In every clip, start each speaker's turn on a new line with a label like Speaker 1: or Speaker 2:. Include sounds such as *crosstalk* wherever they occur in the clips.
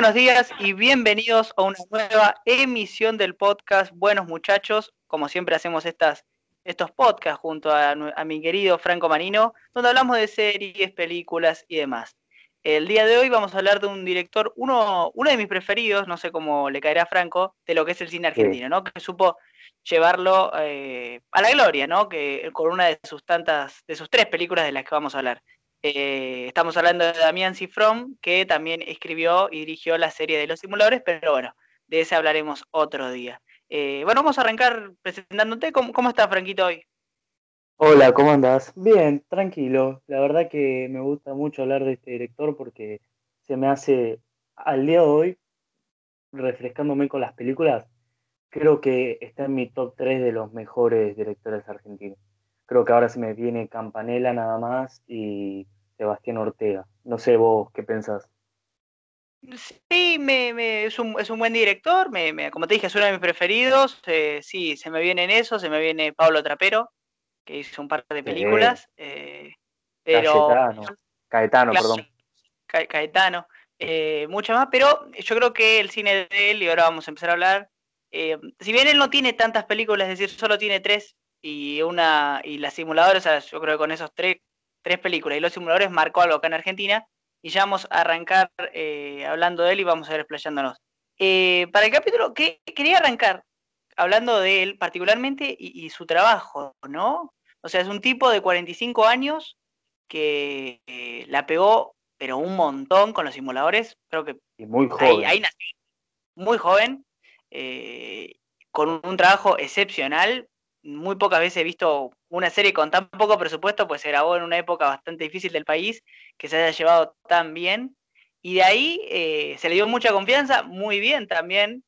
Speaker 1: buenos días y bienvenidos a una nueva emisión del podcast Buenos Muchachos. Como siempre hacemos estas, estos podcasts junto a, mi querido Franco Marino, donde hablamos de series, películas y demás. El día de hoy vamos a hablar de un director, uno, uno de mis preferidos, no sé cómo le caerá a Franco, de lo que es el cine argentino, ¿no? Que supo llevarlo eh, a la gloria, ¿no? Que con una de sus tantas, de sus tres películas de las que vamos a hablar. Eh, estamos hablando de Damián Cifrón, que también escribió y dirigió la serie de los simuladores, pero bueno, de ese hablaremos otro día. Eh, bueno, vamos a arrancar presentándote. ¿Cómo, ¿Cómo estás, Franquito, hoy?
Speaker 2: Hola, ¿cómo andas? Bien, tranquilo. La verdad que me gusta mucho hablar de este director porque se me hace, al día de hoy, refrescándome con las películas, creo que está en mi top 3 de los mejores directores argentinos. Creo que ahora se me viene Campanella nada más y Sebastián Ortega. No sé vos qué pensás.
Speaker 1: Sí, me, es, un, es, un, buen director, me, como te dije, es uno de mis preferidos. Eh, sí, se me viene en eso, se me viene Pablo Trapero, que hizo un par de películas. Eh, pero,
Speaker 2: Caetano, perdón.
Speaker 1: Caetano, eh, mucho más, pero yo creo que el cine de él, y ahora vamos a empezar a hablar, si bien él no tiene tantas películas, es decir, solo tiene tres, y una y las simuladores, yo creo que con esos tres, tres películas y los simuladores marcó algo acá en Argentina y ya vamos a arrancar eh, hablando de él y vamos a ir explayándonos. Eh, para el capítulo, que quería arrancar hablando de él particularmente y, su trabajo, ¿no? O sea, es un tipo de 45 años que eh, la pegó, pero un montón con los simuladores. Creo que
Speaker 2: muy joven.
Speaker 1: Ahí, nació. Muy joven, con un trabajo excepcional, muy pocas veces he visto una serie con tan poco presupuesto, pues se grabó en una época bastante difícil del país, que se haya llevado tan bien. Y de ahí eh, se le dio mucha confianza, muy bien también,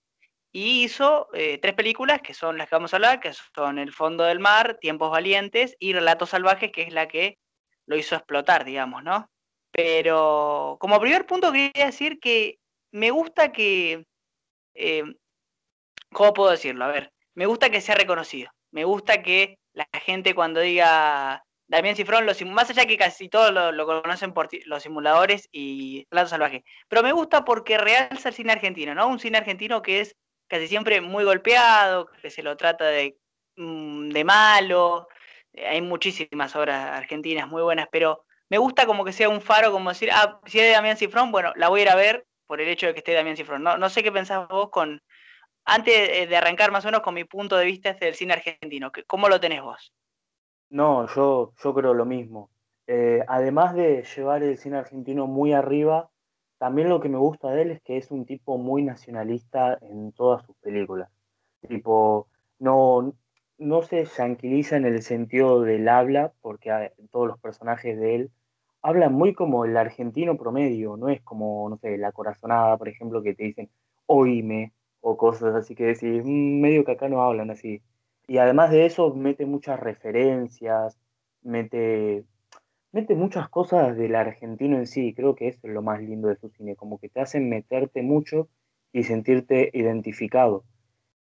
Speaker 1: y hizo eh, tres películas que son las que vamos a hablar, que son El fondo del mar, Tiempos valientes y Relatos salvajes, que es la que lo hizo explotar, digamos, ¿no? Pero como primer punto quería decir que me gusta que, eh, ¿cómo puedo decirlo? A ver, me gusta que sea reconocido me gusta que la gente cuando diga Damián Cifrón, los, más allá que casi todos lo, conocen por los simuladores y Plato Salvaje, pero me gusta porque realza el cine argentino, ¿no? Un cine argentino que es casi siempre muy golpeado, que se lo trata de, mm, de malo, hay muchísimas obras argentinas muy buenas, pero me gusta como que sea un faro, como decir, ah, si es de Damián Cifrón, bueno, la voy a ir a ver por el hecho de que esté Damián Cifrón. No, no sé qué pensás vos con, antes de arrancar más o menos con mi punto de vista del cine argentino, ¿cómo lo tenés vos?
Speaker 2: No, yo, yo creo lo mismo. Eh, además de llevar el cine argentino muy arriba, también lo que me gusta de él es que es un tipo muy nacionalista en todas sus películas. Tipo, no, no se tranquiliza en el sentido del habla, porque todos los personajes de él hablan muy como el argentino promedio, no es como, no sé, la corazonada, por ejemplo, que te dicen, oíme, o cosas así que decís, mm, medio que acá no hablan así. Y además de eso, mete muchas referencias, mete, mete muchas cosas del argentino en sí. Creo que eso es lo más lindo de su cine, como que te hacen meterte mucho y sentirte identificado.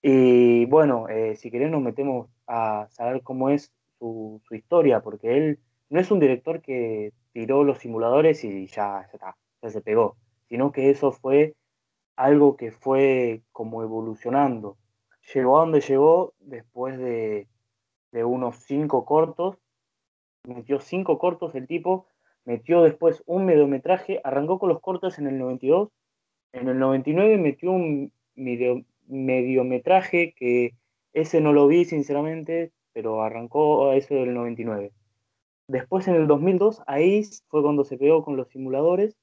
Speaker 2: Y bueno, eh, si querés nos metemos a saber cómo es su, su, historia, porque él no es un director que tiró los simuladores y ya, ya, está, ya se pegó, sino que eso fue algo que fue como evolucionando. Llegó a donde llegó después de, unos cinco cortos, metió cinco cortos el tipo, metió después un mediometraje, arrancó con los cortos en el 92, en el 99 metió un mediometraje que ese no lo vi sinceramente, pero arrancó eso del 99. Después en el 2002, ahí fue cuando se pegó con los simuladores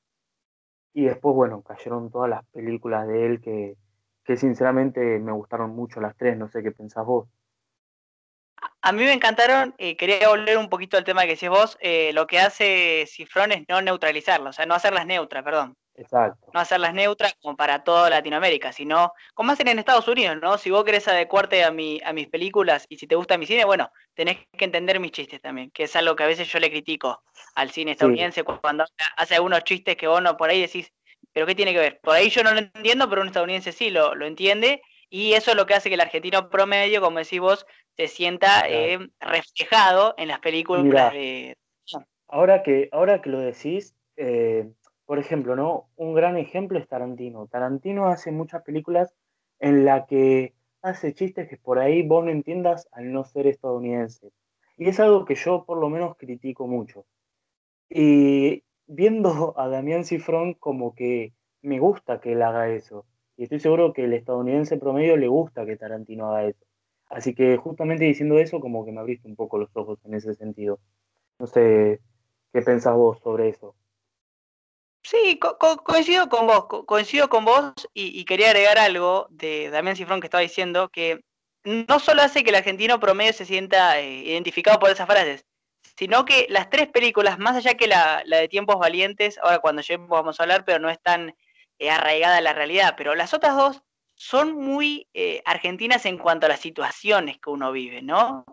Speaker 2: y después, bueno, cayeron todas las películas de él que, que sinceramente me gustaron mucho las tres, no sé qué pensás vos.
Speaker 1: A mí me encantaron, eh, quería volver un poquito al tema que decís vos, eh, lo que hace Cifrón es no neutralizarlas, o sea, no hacerlas neutras, perdón.
Speaker 2: Exacto.
Speaker 1: No hacerlas neutras como para toda Latinoamérica, sino como hacen en Estados Unidos, ¿no? Si vos querés adecuarte a, mi, a mis películas y si te gusta mi cine, bueno, tenés que entender mis chistes también, que es algo que a veces yo le critico al cine estadounidense cuando hace algunos chistes que vos no por ahí decís, pero ¿qué tiene que ver? Por ahí yo no lo entiendo, pero un estadounidense sí lo, lo entiende y eso es lo que hace que el argentino promedio, como decís vos, se sienta eh, reflejado en las películas de...
Speaker 2: Ahora que, ahora que lo decís, eh, por ejemplo, ¿no? Un gran ejemplo es Tarantino. Tarantino hace muchas películas en la que hace chistes que por ahí vos no entiendas al no ser estadounidense. Y es algo que yo por lo menos critico mucho. Y viendo a Damián Cifrón como que me gusta que él haga eso. Y estoy seguro que el estadounidense promedio le gusta que Tarantino haga eso. Así que justamente diciendo eso, como que me abriste un poco los ojos en ese sentido. No sé qué pensás vos sobre eso.
Speaker 1: Sí, coincido con vos, coincido con vos y, quería agregar algo de Damián Cifrón que estaba diciendo, que no solo hace que el argentino promedio se sienta eh, identificado por esas frases, sino que las tres películas, más allá que la, de Tiempos Valientes, ahora cuando lleguemos vamos a hablar, pero no es tan eh, arraigada la realidad, pero las otras dos son muy eh, argentinas en cuanto a las situaciones que uno vive, ¿no?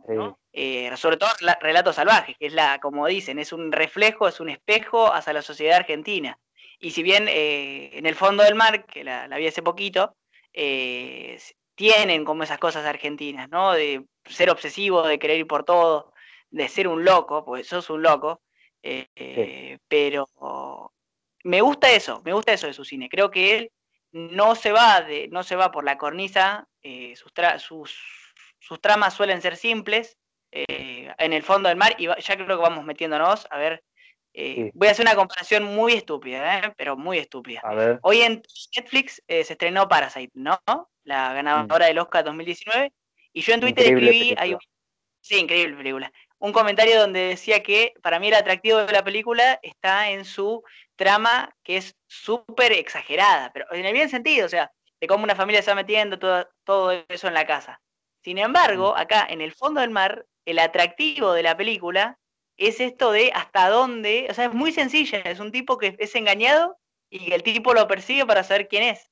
Speaker 1: Eh, sobre todo Relatos Salvajes, que es la, como dicen, es un reflejo, es un espejo hacia la sociedad argentina. Y si bien en el fondo del mar, que la, vi hace poquito, tienen como esas cosas argentinas, ¿no? De ser obsesivo, de querer ir por todo, de ser un loco, pues sos un loco, pero me gusta eso, me gusta eso de su cine. Creo que él no se va, de, no se va por la cornisa, eh, sus, sus, tramas suelen ser simples, eh, en el fondo del mar, y ya creo que vamos metiéndonos, a ver, eh, voy a hacer una comparación muy estúpida, pero muy estúpida. Hoy en Netflix se estrenó Parasite, ¿no? La ganadora mm. del Oscar 2019, y yo en Twitter escribí, sí, increíble película, un comentario donde decía que para mí el atractivo de la película está en su trama que es súper exagerada, pero en el bien sentido, o sea, de cómo una familia se va metiendo todo, todo eso en la casa. Sin embargo, mm. acá en el fondo del mar, el atractivo de la película es esto de hasta dónde, o sea, es muy sencilla, es un tipo que es engañado y el tipo lo persigue para saber quién es.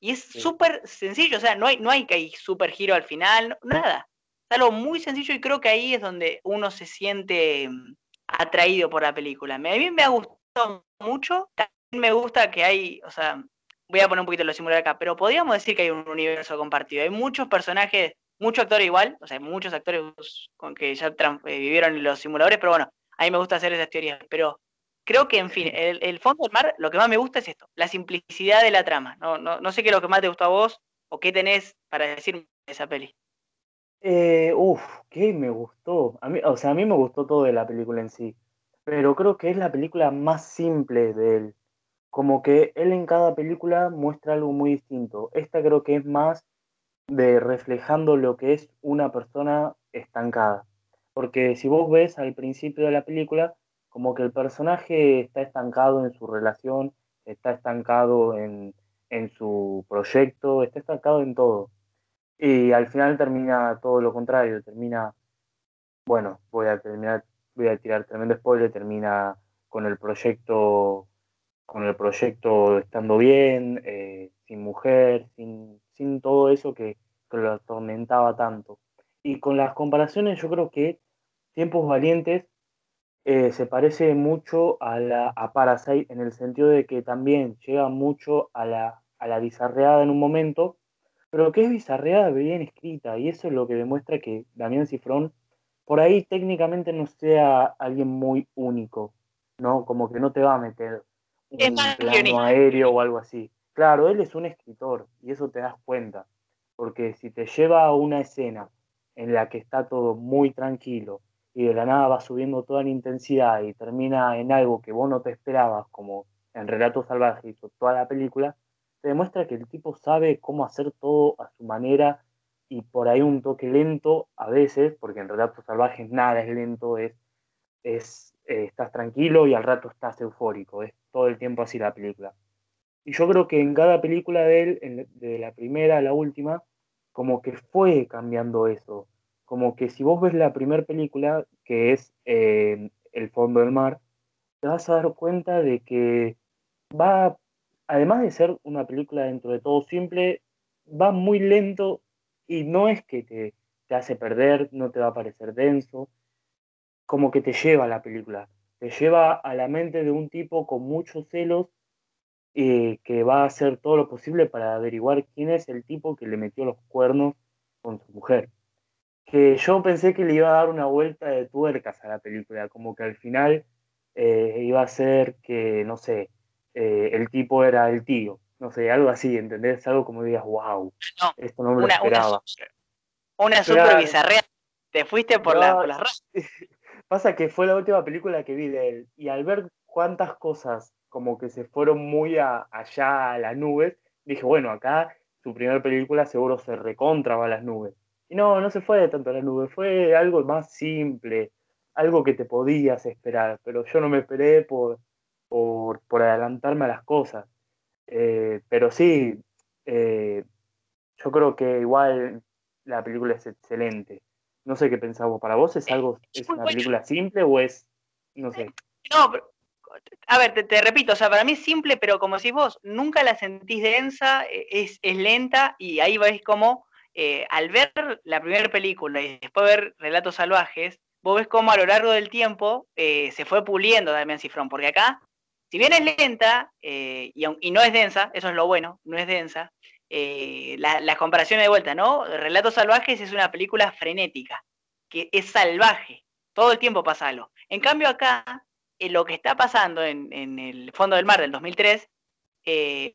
Speaker 1: Y es súper sencillo, o sea, no hay, no hay que hay súper giro al final, nada algo muy sencillo y creo que ahí es donde uno se siente mm, atraído por la película. A mí me ha gustado mucho, también me gusta que hay, o sea, voy a poner un poquito los simuladores acá, pero podríamos decir que hay un universo compartido. Hay muchos personajes, muchos actores igual, o sea, muchos actores con que ya eh, vivieron en los simuladores, pero bueno, a mí me gusta hacer esas teorías. Pero creo que, en fin, el, fondo del mar, lo que más me gusta es esto, la simplicidad de la trama. No, no, no sé qué es lo que más te gustó a vos o qué tenés para decir de esa peli.
Speaker 2: Eh, uf, ¿qué me gustó? A mí, o sea, a mí me gustó todo de la película en sí, pero creo que es la película más simple de él. Como que él en cada película muestra algo muy distinto. Esta creo que es más de reflejando lo que es una persona estancada. Porque si vos ves al principio de la película, como que el personaje está estancado en su relación, está estancado en, en su proyecto, está estancado en todo. Y al final termina todo lo contrario, termina, bueno, voy a terminar, voy a tirar tremendo spoiler, termina con el proyecto, con el proyecto estando bien, eh, sin mujer, sin, sin todo eso que, lo atormentaba tanto. Y con las comparaciones yo creo que Tiempos Valientes eh, se parece mucho a, la, a Parasite en el sentido de que también llega mucho a la, a la bizarreada en un momento, pero que es bizarreada bien escrita, y eso es lo que demuestra que Damián Cifrón por ahí técnicamente no sea alguien muy único, ¿no? Como que no te va a meter un plano aéreo o algo así. Claro, él es un escritor, y eso te das cuenta, porque si te lleva a una escena en la que está todo muy tranquilo, y de la nada va subiendo toda la intensidad y termina en algo que vos no te esperabas, como en Relatos Salvajes o toda la película, te demuestra que el tipo sabe cómo hacer todo a su manera y por ahí un toque lento a veces, porque en Relatos Salvajes nada es lento, es, es eh, estás tranquilo y al rato estás eufórico, es todo el tiempo así la película. Y yo creo que en cada película de él, de la primera a la última, como que fue cambiando eso. Como que si vos ves la primera película, que es eh, El fondo del mar, te vas a dar cuenta de que va además de ser una película dentro de todo simple, va muy lento y no es que te, hace perder, no te va a parecer denso, como que te lleva a la película, te lleva a la mente de un tipo con muchos celos y que va a hacer todo lo posible para averiguar quién es el tipo que le metió los cuernos con su mujer. Que yo pensé que le iba a dar una vuelta de tuercas a la película, como que al final eh, iba a ser que, no sé, eh, el tipo era el tío. No sé, algo así, ¿entendés? Algo como digas, wow, esto no me lo esperaba.
Speaker 1: Una, super. Te fuiste por, la, por las *laughs*
Speaker 2: Pasa que fue la última película que vi de él. Y al ver cuántas cosas como que se fueron muy allá a las nubes, dije, bueno, acá su primera película seguro se recontra a las nubes. Y no, no se fue de tanto a las nubes, fue algo más simple, algo que te podías esperar, pero yo no me esperé por, por, adelantarme a las cosas. Eh, pero sí, eh, yo creo que igual la película es excelente. No sé qué pensamos. ¿Para vos es algo, es una película simple o es, no sé?
Speaker 1: No, pero a ver, te, repito, o sea, para mí es simple, pero como decís vos, nunca la sentís densa, e, es, es lenta y ahí veis como eh, al ver la primera película y después ver Relatos Salvajes, vos ves cómo a lo largo del tiempo eh, se fue puliendo Damián Cifrón, porque acá, si bien es lenta eh, y, no es densa, eso es lo bueno, no es densa, la, la comparación de vuelta, ¿no? Relatos Salvajes es una película frenética, que es salvaje, todo el tiempo pasa algo. En cambio acá lo que está pasando en, el fondo del mar del 2003, eh,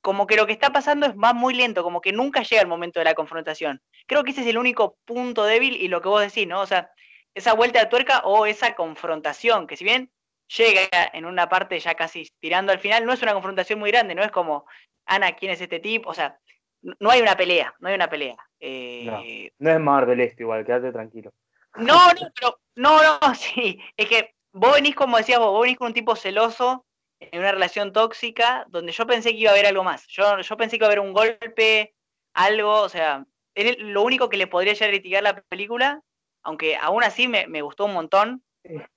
Speaker 1: como que lo que está pasando es más muy lento, como que nunca llega el momento de la confrontación. Creo que ese es el único punto débil y lo que vos decís, ¿no? O sea, esa vuelta de tuerca o esa confrontación, que si bien llega en una parte ya casi tirando al final, no es una confrontación muy grande, no es como, Ana, ¿quién es este tipo? O sea, no hay una pelea, no hay una pelea.
Speaker 2: Eh, no, no es Marvel esto igual, quédate tranquilo.
Speaker 1: No, no, pero, no, no, *laughs* sí, es que vos venís, como decías vos, vos venís con un tipo celoso en una relación tóxica donde yo pensé que iba a haber algo más. Yo, yo pensé que iba a haber un golpe, algo, o sea, es lo único que le podría llegar a criticar la película, aunque aún así me, gustó un montón.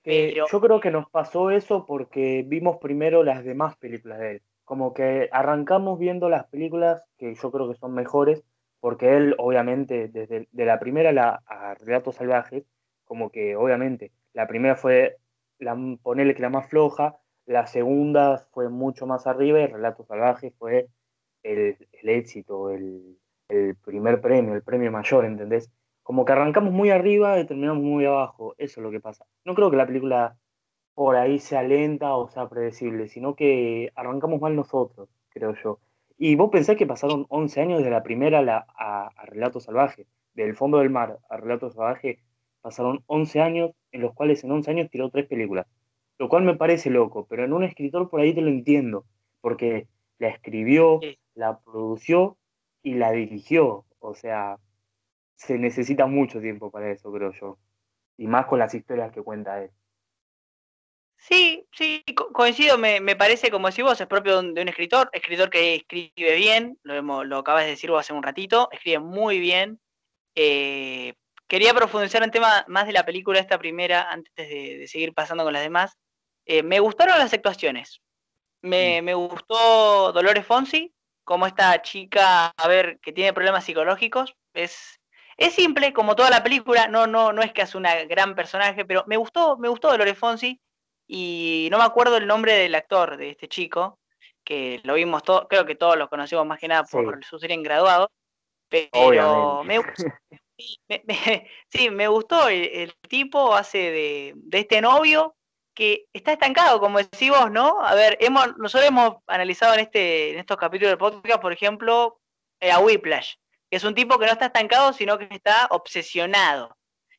Speaker 2: Yo creo que nos pasó eso porque vimos primero las demás películas de él. Como que arrancamos viendo las películas que yo creo que son mejores, porque él, obviamente, desde de la primera la, a Relatos Salvajes, como que obviamente la primera fue la, ponerle que la más floja, la segunda fue mucho más arriba y Relato Salvaje fue el, éxito, el, primer premio, el premio mayor, ¿entendés? Como que arrancamos muy arriba y terminamos muy abajo, eso es lo que pasa. No creo que la película por ahí sea lenta o sea predecible, sino que arrancamos mal nosotros, creo yo. Y vos pensás que pasaron 11 años de la primera a, a Relato Salvaje, del fondo del mar a Relato Salvaje, pasaron 11 años en los cuales en 11 años tiró tres películas, lo cual me parece loco, pero en un escritor por ahí te lo entiendo, porque la escribió, la produció y la dirigió, o sea, se necesita mucho tiempo para eso, creo yo, y más con las historias que cuenta él.
Speaker 1: Sí, sí, coincido, me, parece, como decís vos, es propio de un escritor, escritor que escribe bien, lo, lo acabas de decir vos hace un ratito, escribe muy bien, eh, quería profundizar en tema más de la película esta primera, antes de, seguir pasando con las demás. Eh, me gustaron las actuaciones. Me, gustó Dolores Fonsi, como esta chica, a ver, que tiene problemas psicológicos. Es, es simple, como toda la película, no, no, no es que hace una gran personaje, pero me gustó, me gustó Dolores Fonsi. Y no me acuerdo el nombre del actor de este chico, que lo vimos todo, creo que todos lo conocimos más que nada por su serie en graduado. Pero me, Sí, me, *laughs* sí, me gustó el, tipo, hace de, este novio que está estancado, como decís vos, ¿no? A ver, hemos, nosotros hemos analizado en, este, en estos capítulos del podcast, por ejemplo, eh, a Whiplash, que es un tipo que no está estancado, sino que está obsesionado.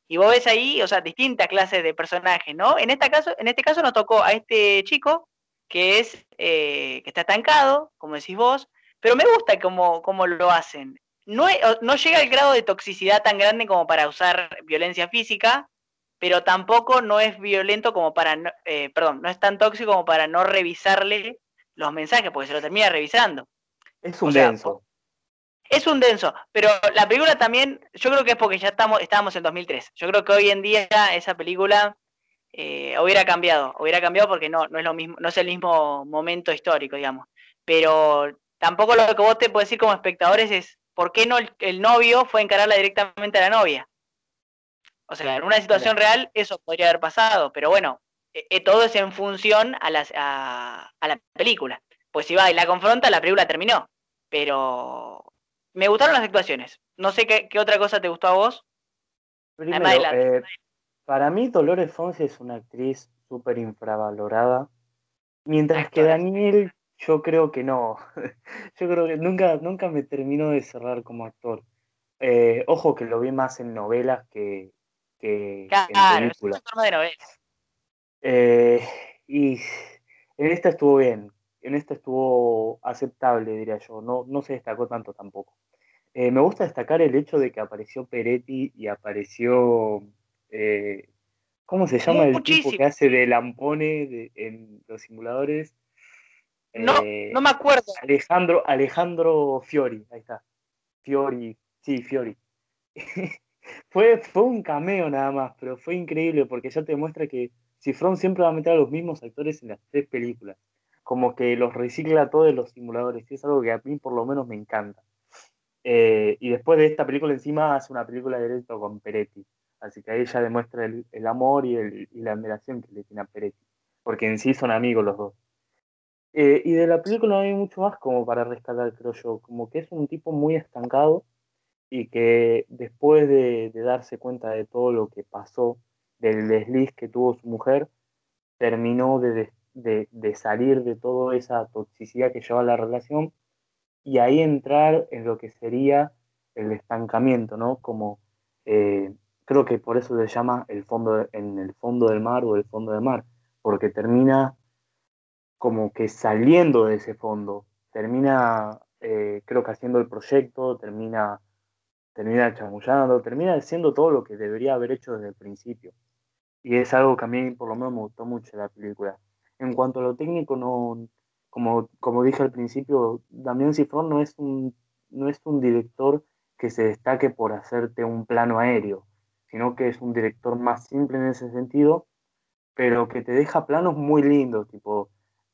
Speaker 1: Y vos ves ahí, o sea, distintas clases de personajes, ¿no? En este caso, en este caso nos tocó a este chico que es eh, que está estancado, como decís vos, pero me gusta cómo, cómo lo hacen no, llega al grado de toxicidad tan grande como para usar violencia física, pero tampoco no es violento como para, eh, perdón, no es tan tóxico como para no revisarle los mensajes, porque se lo termina revisando.
Speaker 2: Es un denso.
Speaker 1: Es un denso, pero la película también, yo creo que es porque ya estamos, estábamos en 2003. Yo creo que hoy en día esa película eh, hubiera cambiado, hubiera cambiado porque no, no es lo mismo, no es el mismo momento histórico, digamos. Pero tampoco lo que vos te puedes decir como espectadores es ¿por qué no el, novio fue a encararla directamente a la novia? O sea, en una situación real eso podría haber pasado, pero bueno, eh, eh, todo es en función a, a, la película. Pues si va y la confronta, la película terminó. Pero me gustaron las actuaciones. No sé qué, otra cosa te gustó a vos.
Speaker 2: Eh, para mí Dolores Fonsi es una actriz súper infravalorada Mientras que Daniel, yo creo que no. *laughs* yo creo que nunca, nunca me terminó de cerrar como actor. Eh, ojo que lo vi más en novelas que, que
Speaker 1: en películas. Es de novelas.
Speaker 2: Eh, y en esta estuvo bien, en esta estuvo aceptable, diría yo. No, no se destacó tanto tampoco. Eh, me gusta destacar el hecho de que apareció Peretti y apareció. Eh, ¿Cómo se llama el tipo que hace de Lampone en los simuladores?
Speaker 1: No, eh, no me acuerdo.
Speaker 2: Alejandro, Alejandro Fiori, ahí está. Fiori, sí, Fiori. *laughs* fue, fue un cameo nada más, pero fue increíble porque ya te demuestra que Cifrón siempre va a meter a los mismos actores en las tres películas como que los recicla todos los simuladores, y es algo que a mí por lo menos me encanta. Eh, y después de esta película encima hace una película directo con Peretti, así que ahí ya demuestra el, amor y, la admiración que le tiene a Peretti, porque en sí son amigos los dos. Eh, y de la película no hay mucho más como para rescatar, creo yo, como que es un tipo muy estancado y que después de, darse cuenta de todo lo que pasó, del desliz que tuvo su mujer, terminó de, de, salir de toda esa toxicidad que lleva la relación y ahí entrar en lo que sería el estancamiento, ¿no? Como eh, creo que por eso se llama el fondo en el fondo del mar o el fondo del mar, porque termina como que saliendo de ese fondo, termina eh, creo que haciendo el proyecto, termina termina chamullando, termina haciendo todo lo que debería haber hecho desde el principio. Y es algo que a mí por lo menos me gustó mucho la película. En cuanto a lo técnico, no, como, como dije al principio, Damián Cifrón no es, un, no es un director que se destaque por hacerte un plano aéreo, sino que es un director más simple en ese sentido, pero que te deja planos muy lindos, tipo,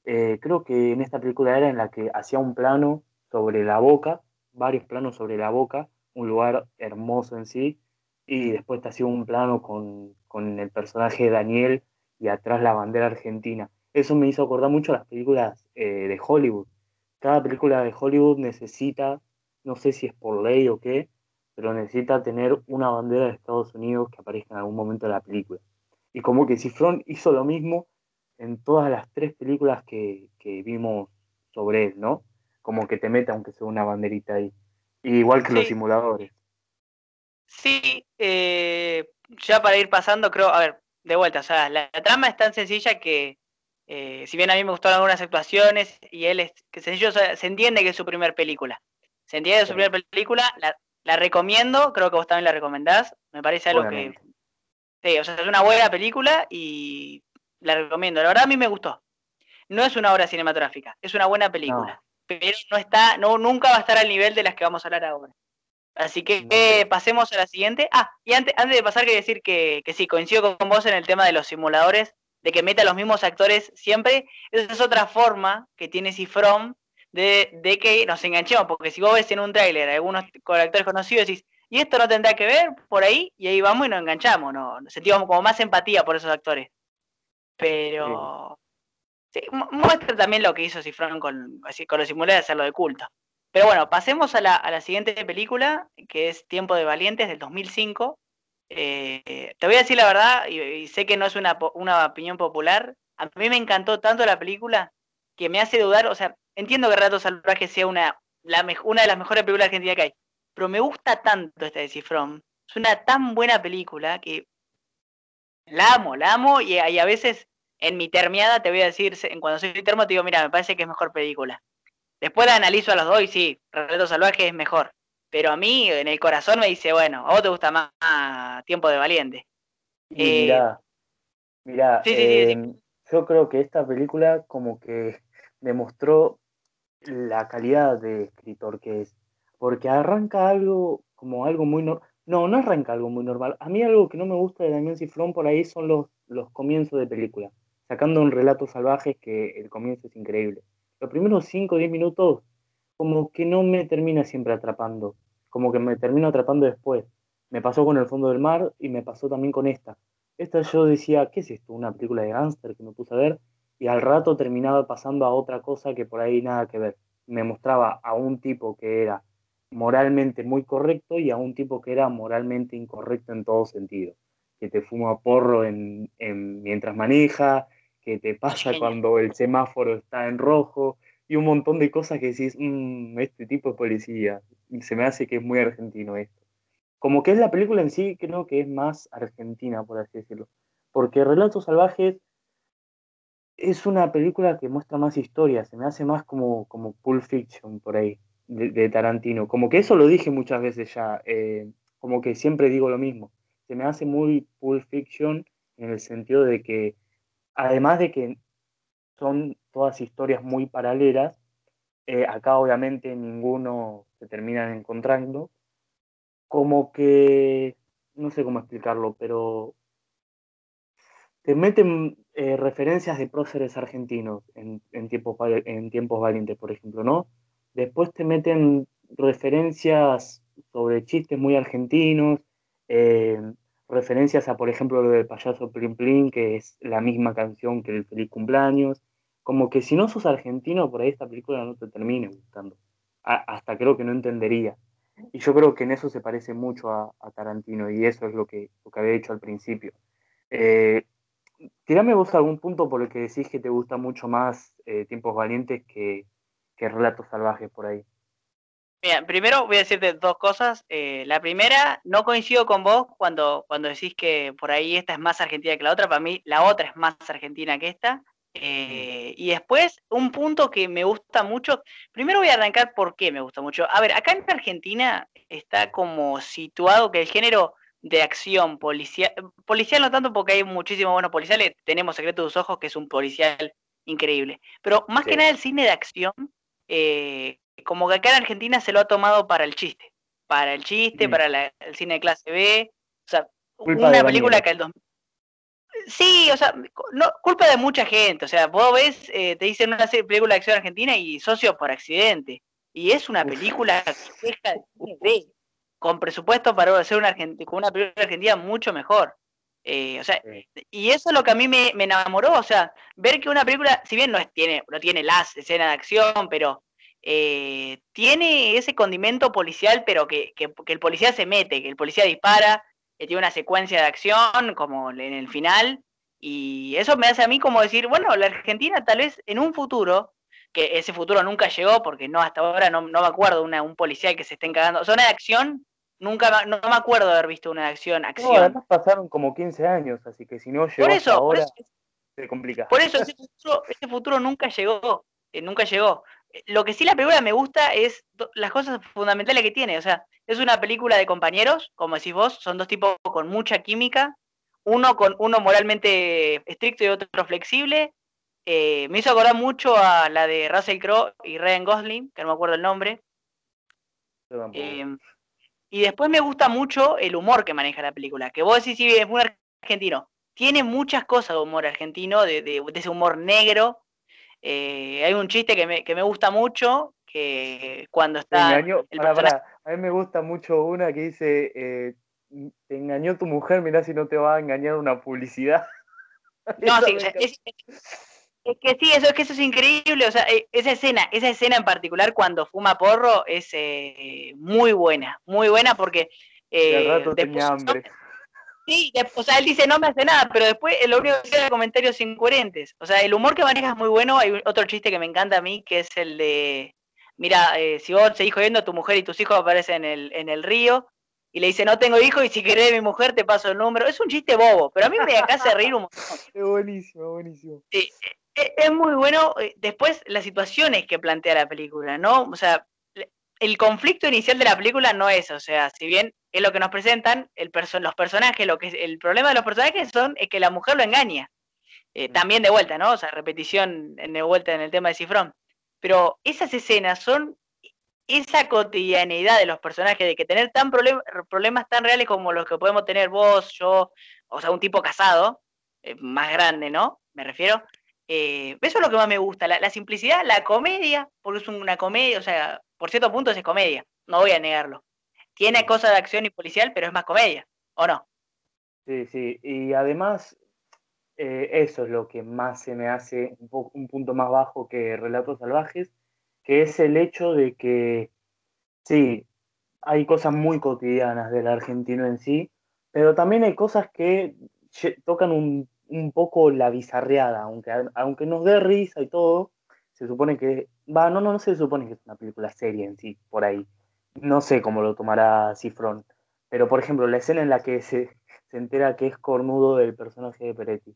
Speaker 2: eh, creo que en esta película era en la que hacía un plano sobre la boca, varios planos sobre la boca, un lugar hermoso en sí, y después te hacía un plano con, con el personaje de Daniel y atrás la bandera argentina eso me hizo acordar mucho a las películas eh, de Hollywood. Cada película de Hollywood necesita, no sé si es por ley o qué, pero necesita tener una bandera de Estados Unidos que aparezca en algún momento de la película. Y como que Cifrón hizo lo mismo en todas las tres películas que, vimos sobre él, ¿no? Como que te mete aunque sea una banderita ahí. igual que los simuladores.
Speaker 1: Sí, eh, ya para ir pasando, creo, a ver, de vuelta, o sea, la trama es tan sencilla que eh, si bien a mí me gustaron algunas actuaciones y él es que sencillo, se entiende que es su primer película. Se entiende que es su primera película, la, recomiendo, creo que vos también la recomendás. Me parece algo que. Sí, o sea, es una buena película y la recomiendo. La verdad a mí me gustó. No es una obra cinematográfica, es una buena película. Pero no está, no, nunca va a estar al nivel de las que vamos a hablar ahora. Así que eh, pasemos a la siguiente. Ah, y antes, antes de pasar, quería decir que, que sí, coincido con vos en el tema de los simuladores de que meta los mismos actores siempre, esa es otra forma que tiene Cifrón de, de que nos enganchemos, porque si vos ves en un tráiler algunos actores conocidos decís, y esto no tendrá que ver por ahí, y ahí vamos y nos enganchamos, ¿no? sentimos como más empatía por esos actores. Pero sí, muestra también lo que hizo Cifrón con, con los simuladores de hacerlo de culto. Pero bueno, pasemos a la, a la siguiente película, que es Tiempo de Valientes del 2005, eh, te voy a decir la verdad, y, sé que no es una, opinión popular, a mí me encantó tanto la película que me hace dudar, o sea, entiendo que Rato Salvaje sea una, una de las mejores películas argentinas que hay, pero me gusta tanto esta de Cifrón, es una tan buena película que la amo, la amo, y, a veces en mi termiada te voy a decir, en cuando soy termo te digo, mira, me parece que es mejor película. Después la analizo a los dos y sí, Relato Salvaje es mejor pero a mí en el corazón me dice, bueno, a vos te gusta más Tiempo de Valiente.
Speaker 2: Mirá, mirá em, yo creo que esta película como que demostró la calidad de escritor que es, porque arranca algo como algo muy... No, no, no arranca algo muy normal. A mí algo que no me gusta de Damián Cifrón por ahí son los, los comienzos de película, sacando un relato salvaje que el comienzo es increíble. Los primeros 5 o 10 minutos como que no me termina siempre atrapando como que me termino atrapando después. Me pasó con El fondo del mar y me pasó también con esta. Esta yo decía, ¿qué es esto? Una película de gángster que me puse a ver y al rato terminaba pasando a otra cosa que por ahí nada que ver. Me mostraba a un tipo que era moralmente muy correcto y a un tipo que era moralmente incorrecto en todo sentido. Que te fuma porro en, mientras maneja, que te pasa cuando el semáforo está en rojo y un montón de cosas que decís, mmm, este tipo de policía, se me hace que es muy argentino esto. Como que es la película en sí, creo que es más argentina, por así decirlo. Porque Relatos Salvajes es una película que muestra más historia, se me hace más como, como Pulp Fiction por ahí, de, Tarantino. Como que eso lo dije muchas veces ya, eh, como que siempre digo lo mismo. Se me hace muy Pulp Fiction en el sentido de que, además de que son todas historias muy paralelas, eh, acá obviamente ninguno se termina encontrando, como que, no sé cómo explicarlo, pero te meten eh, referencias de próceres argentinos en, tiempos, en tiempos valientes, por ejemplo, ¿no? Después te meten referencias sobre chistes muy argentinos, eh, referencias a, por ejemplo, lo del payaso Plin Plin, que es la misma canción que el Feliz Cumpleaños. Como que si no sos argentino, por ahí esta película no te termina gustando. hasta creo que no entendería. Y yo creo que en eso se parece mucho a, Tarantino, y eso es lo que, lo que había dicho al principio. Eh, tirame vos algún punto por el que decís que te gusta mucho más eh, Tiempos Valientes que, Relatos Salvajes por ahí.
Speaker 1: Mira, primero voy a decirte dos cosas. Eh, la primera, no coincido con vos cuando, cuando decís que por ahí esta es más argentina que la otra. Para mí, la otra es más argentina que esta. Eh, y después, un punto que me gusta mucho. Primero voy a arrancar por qué me gusta mucho. A ver, acá en Argentina está como situado que el género de acción policial, policial no tanto porque hay muchísimos buenos policiales, tenemos Secreto de tus Ojos, que es un policial increíble, pero más que nada el cine de acción, eh, como que acá en Argentina se lo ha tomado para el chiste, para el chiste, para el cine de clase B, o sea, una película que el 2000... Sí, o sea, no, culpa de mucha gente, o sea, vos ves, eh, te dicen una película de acción argentina y socio por accidente, y es una película que deja de con presupuesto para hacer una, con una película argentina mucho mejor. Eh, o sea, y eso es lo que a mí me, enamoró, o sea, ver que una película, si bien no, tiene, no tiene las escenas de acción, pero eh, tiene ese condimento policial, pero que, el policía se mete, que el policía dispara, que tiene una secuencia de acción como en el final, y eso me hace a mí como decir, bueno, la Argentina tal vez en un futuro, que ese futuro nunca llegó, porque no hasta ahora no, me acuerdo una, un policía que se estén cagando, zona de acción Nunca, no, me acuerdo de haber visto una acción. acción. No,
Speaker 2: además pasaron como 15 años, así que si no llegó
Speaker 1: por eso,
Speaker 2: ahora,
Speaker 1: por eso, se complica. Por eso ese futuro, ese futuro nunca llegó, eh, nunca llegó. Lo que sí la película me gusta es las cosas fundamentales que tiene. O sea, es una película de compañeros, como decís vos, son dos tipos con mucha química, uno con uno moralmente estricto y otro flexible. Eh, me hizo acordar mucho a la de Russell Crowe y Ryan Gosling, que no me acuerdo el nombre. Y después me gusta mucho el humor que maneja la película. Que vos decís, sí, es muy argentino. Tiene muchas cosas de humor argentino, de, ese humor negro. Eh, hay un chiste que me, que me, gusta mucho, que cuando está...
Speaker 2: el A mí me gusta mucho una que dice, eh, te engañó tu mujer, mirá si no te va a engañar una publicidad. *laughs*
Speaker 1: No, sí, es, es que sí, eso es que eso es increíble, o sea, eh, esa escena, esa escena en particular cuando fuma porro es eh, muy buena, muy buena porque
Speaker 2: eh, rato tenía hambre.
Speaker 1: Sí, o sea, él dice no me hace nada, pero después lo único que hace comentarios incoherentes. O sea, el humor que maneja es muy bueno. Hay otro chiste que me encanta a mí, que es el de, mira, eh, si vos seguís jodiendo, tu mujer y tus hijos aparecen en el, en el río, y le dice, no tengo hijos, y si querés mi mujer te paso el número. Es un chiste bobo, pero a mí me hace reír un montón. *laughs*
Speaker 2: Es buenísimo, buenísimo.
Speaker 1: Sí, e, es muy bueno eh, después las situaciones que plantea la película, ¿no? O sea, el conflicto inicial de la película no es, o sea, si bien es lo que nos presentan, el los personajes, lo que el problema de los personajes son es que la mujer lo engaña. Eh, mm. también de vuelta, ¿no? O sea, repetición de vuelta en el tema de Cifrón. Pero esas escenas son esa cotidianidad de los personajes, de que tener tan problemas tan reales como los que podemos tener vos, yo, o sea, un tipo casado, eh, más grande, ¿no? Me refiero, eh, eso es lo que más me gusta, la, simplicidad, la comedia, porque es una comedia, o sea, por cierto punto es comedia, no voy a negarlo. Tiene cosas de acción y policial, pero es más comedia, ¿o no?
Speaker 2: Sí, sí, y además eh, eso es lo que más se me hace un, un punto más bajo que Relatos Salvajes, que es el hecho de que, sí, hay cosas muy cotidianas del argentino en sí, pero también hay cosas que tocan un un poco la bizarreada, aunque, aunque nos dé risa y todo, se supone que, va, no, no, no se supone que es una película seria en sí, por ahí. No sé cómo lo tomará Cifrón, pero por ejemplo, la escena en la que se, se entera que es cornudo del personaje de Peretti.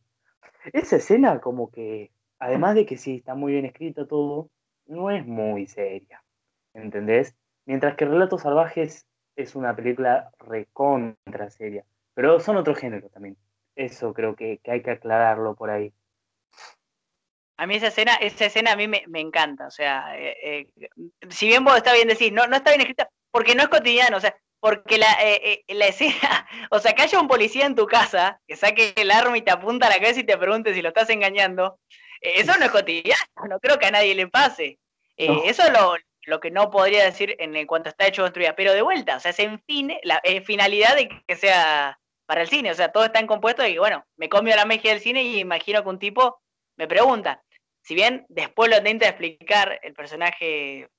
Speaker 2: Esa escena como que, además de que sí, está muy bien escrita todo, no es muy seria, ¿entendés? Mientras que Relatos Salvajes es una película recontra seria, pero son otro género también. Eso creo que, hay que aclararlo por ahí.
Speaker 1: A mí esa escena, esa escena a mí me, encanta, o sea, eh, eh, si bien vos está bien decir, no, no está bien escrita, porque no es cotidiano, o sea, porque la, eh, la escena, *laughs* o sea, que haya un policía en tu casa que saque el arma y te apunta a la cabeza y te pregunte si lo estás engañando, eso no es cotidiano, no creo que a nadie le pase. Eso es lo, que no podría decir en, cuanto está hecho construida. Pero de vuelta, o sea, es en fin, la finalidad de que sea para el cine. O sea, todo está en compuesto que, bueno, me comio la magia del cine y imagino que un tipo me pregunta. Si bien después lo intenta explicar el personaje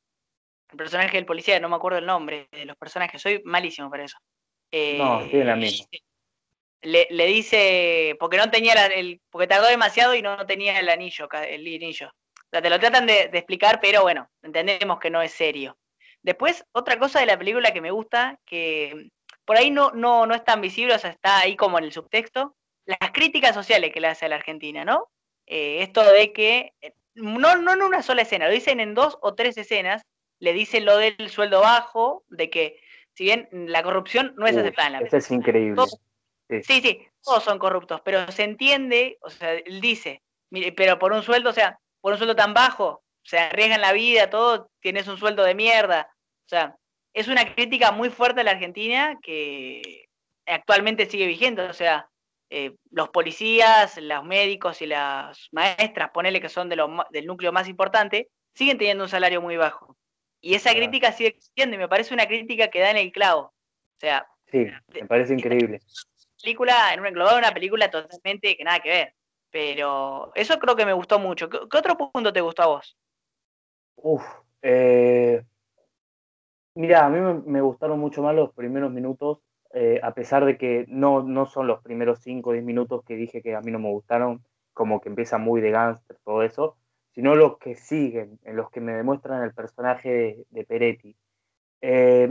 Speaker 1: el personaje del policía, no me acuerdo el nombre de los personajes, soy malísimo para eso.
Speaker 2: no, en la misma.
Speaker 1: Le, le, dice, porque no tenía el, porque tardó demasiado y no tenía el anillo, el anillo. O sea, te lo tratan de, explicar, pero bueno, entendemos que no es serio. Después, otra cosa de la película que me gusta, que por ahí no, no, no es tan visible, o sea, está ahí como en el subtexto, las críticas sociales que le hace a la Argentina, ¿no? Eh, esto de que, eh, no, no en una sola escena, lo dicen en dos o tres escenas, le dice lo del sueldo bajo, de que si bien la corrupción no es aceptada en la
Speaker 2: Eso es increíble.
Speaker 1: sí. sí. todos son corruptos, pero se entiende, o sea, él dice, mire, pero por un sueldo, o sea, por un sueldo tan bajo, se arriesgan la vida, todo, tienes un sueldo de mierda. O sea, es una crítica muy fuerte a la Argentina que actualmente sigue vigente. O sea, eh, los policías, los médicos y las maestras, ponele que son de del núcleo más importante, siguen teniendo un salario muy bajo. Y esa crítica sigue existiendo y me parece una crítica que da en el clavo. O sea,
Speaker 2: sí, me parece increíble.
Speaker 1: Película, en un englobado una película totalmente que nada que ver. Pero eso creo que me gustó mucho. ¿Qué, otro punto te gustó a vos?
Speaker 2: Uf, eh, mira, a mí me, gustaron mucho más los primeros minutos, eh, a pesar de que no, no son los primeros 5 o 10 minutos que dije que a mí no me gustaron, como que empieza muy de gangster, todo eso sino los que siguen, en los que me demuestran el personaje de, Peretti. Eh,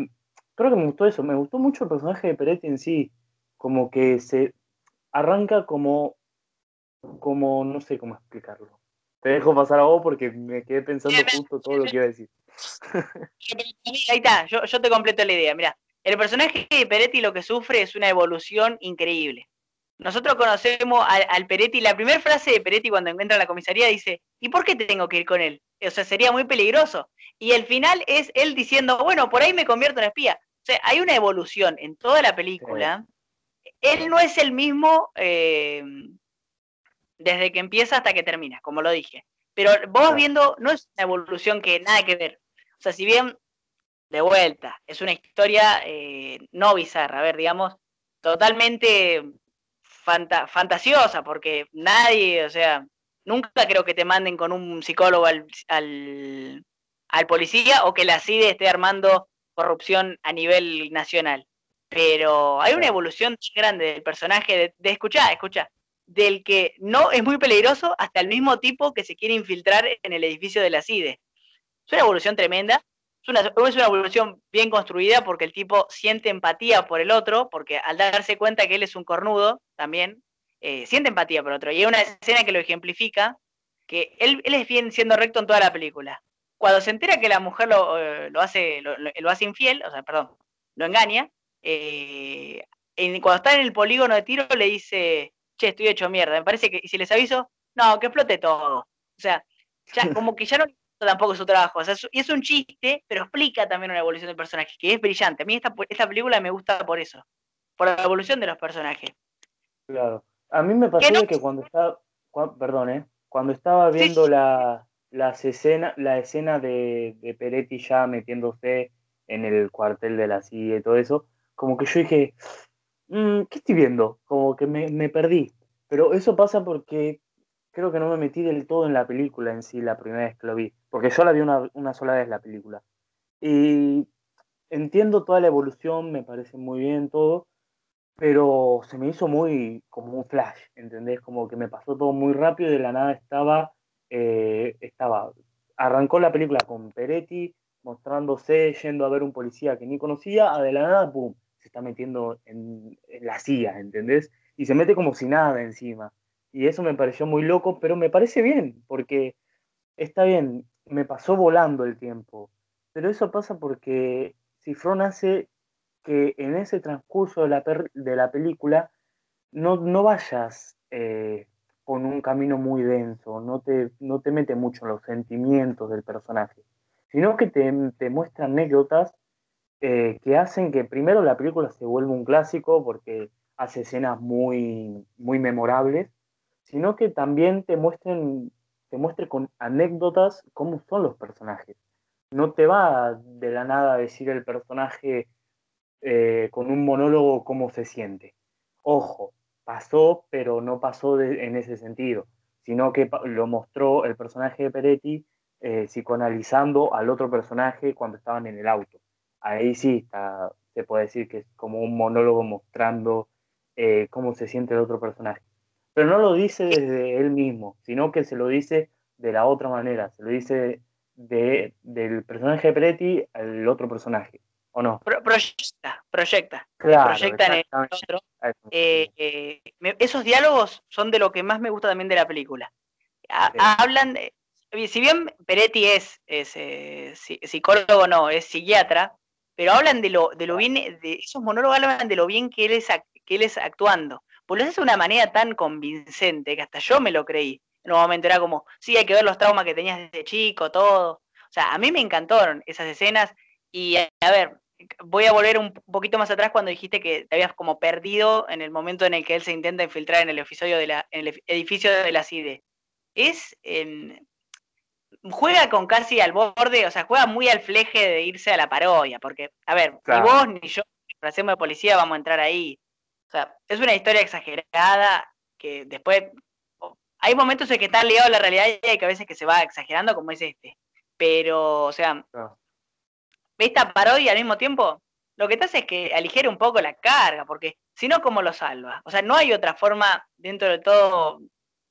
Speaker 2: creo que me gustó eso, me gustó mucho el personaje de Peretti en sí, como que se arranca como, como no sé cómo explicarlo. Te dejo pasar a vos porque me quedé pensando justo todo lo que iba a decir. *laughs*
Speaker 1: Ahí está, yo, yo te completo la idea. Mira, el personaje de Peretti lo que sufre es una evolución increíble. Nosotros conocemos al, Peretti, la primera frase de Peretti cuando encuentra a la comisaría dice, ¿y por qué tengo que ir con él? O sea, sería muy peligroso. Y el final es él diciendo, bueno, por ahí me convierto en espía. O sea, hay una evolución en toda la película. Él no es el mismo eh, desde que empieza hasta que termina, como lo dije. Pero vos viendo, no es una evolución que nada que ver. O sea, si bien, de vuelta, es una historia eh, no bizarra, a ver, digamos, totalmente fantasiosa, porque nadie, o sea, nunca creo que te manden con un psicólogo al, al, policía o que la CIDE esté armando corrupción a nivel nacional. Pero hay una evolución grande del personaje, de, de escuchar, escuchar, del que no es muy peligroso hasta el mismo tipo que se quiere infiltrar en el edificio de la CIDE. Es una evolución tremenda es una, es una evolución bien construida porque el tipo siente empatía por el otro, porque al darse cuenta que él es un cornudo también, eh, siente empatía por el otro. Y hay una escena que lo ejemplifica, que él, él, es bien siendo recto en toda la película. Cuando se entera que la mujer lo, eh, lo hace, lo, lo, hace infiel, o sea, perdón, lo engaña, eh, cuando está en el polígono de tiro le dice, che, estoy hecho mierda, me parece que, y si les aviso, no, que explote todo. O sea, ya, *laughs* como que ya no tampoco es su trabajo. y es un chiste, pero explica también una evolución del personaje, que es brillante. A mí esta, esta película me gusta por eso, por la evolución de los personajes.
Speaker 2: Claro. A mí me pasó que cuando estaba, perdón, ¿eh? cuando estaba viendo la, las escena, la escena de, de, Peretti ya metiéndose en el cuartel de la CIA y todo eso, como que yo dije, mm, ¿qué estoy viendo? Como que me, me perdí. Pero eso pasa porque creo que no me metí del todo en la película en sí la primera vez que lo vi, porque yo la vi una, sola vez la película. Y entiendo toda la evolución, me parece muy bien todo, pero se me hizo muy como un flash, ¿entendés? Como que me pasó todo muy rápido y de la nada estaba, eh, estaba, arrancó la película con Peretti mostrándose, yendo a ver un policía que ni conocía, a de la nada, ¡pum!, se está metiendo en, en la silla, ¿entendés? Y se mete como si nada encima. Y eso me pareció muy loco, pero me parece bien, porque está bien, me pasó volando el tiempo, pero eso pasa porque Cifrón hace que en ese transcurso de la, de la película no, no vayas eh, con un camino muy denso, no te, no te mete mucho en los sentimientos del personaje, sino que te, te muestra anécdotas eh, que hacen que primero la película se vuelva un clásico porque hace escenas muy, muy memorables, sino que también te muestren, te muestre con anécdotas cómo son los personajes. No te va de la nada a decir el personaje eh, con un monólogo cómo se siente. Ojo, pasó, pero no pasó en ese sentido, sino que lo mostró el personaje de Peretti eh, psicoanalizando al otro personaje cuando estaban en el auto. Ahí sí está, se puede decir que es como un monólogo mostrando eh, cómo se siente el otro personaje. Pero no lo dice desde él mismo, sino que se lo dice de la otra manera, se lo dice de, del personaje de Peretti al otro personaje. ¿O no?
Speaker 1: proyecta, proyecta. proyecta en el otro. Eh, eh, esos diálogos son de lo que más me gusta también de la película. Hablan de, si bien Peretti es, eh, psicólogo, no, es psiquiatra, pero hablan de lo, de lo bien, de esos monólogos hablan de lo bien que él es, que él es actuando. Pues lo hace de una manera tan convincente que hasta yo me lo creí. En un momento era como, sí, hay que ver los traumas que tenías desde chico, todo. O sea, a mí me encantaron esas escenas y a ver, voy a volver un poquito más atrás cuando dijiste que te habías como perdido en el momento en el que él se intenta infiltrar en el, episodio de la, en el edificio de la CIDE. Es. juega con casi al borde, o sea, juega muy al fleje de irse a la parodia, porque, a ver, ni vos ni yo, hacemos de policía, vamos a entrar ahí. O sea, es una historia exagerada que después. Hay momentos en que está ligado a la realidad y hay que a veces que se va exagerando, como es este. Pero, o sea, esta parodia al mismo tiempo, lo que te hace es que aligere un poco la carga, porque si no, ¿cómo lo salva? O sea, no hay otra forma dentro de todo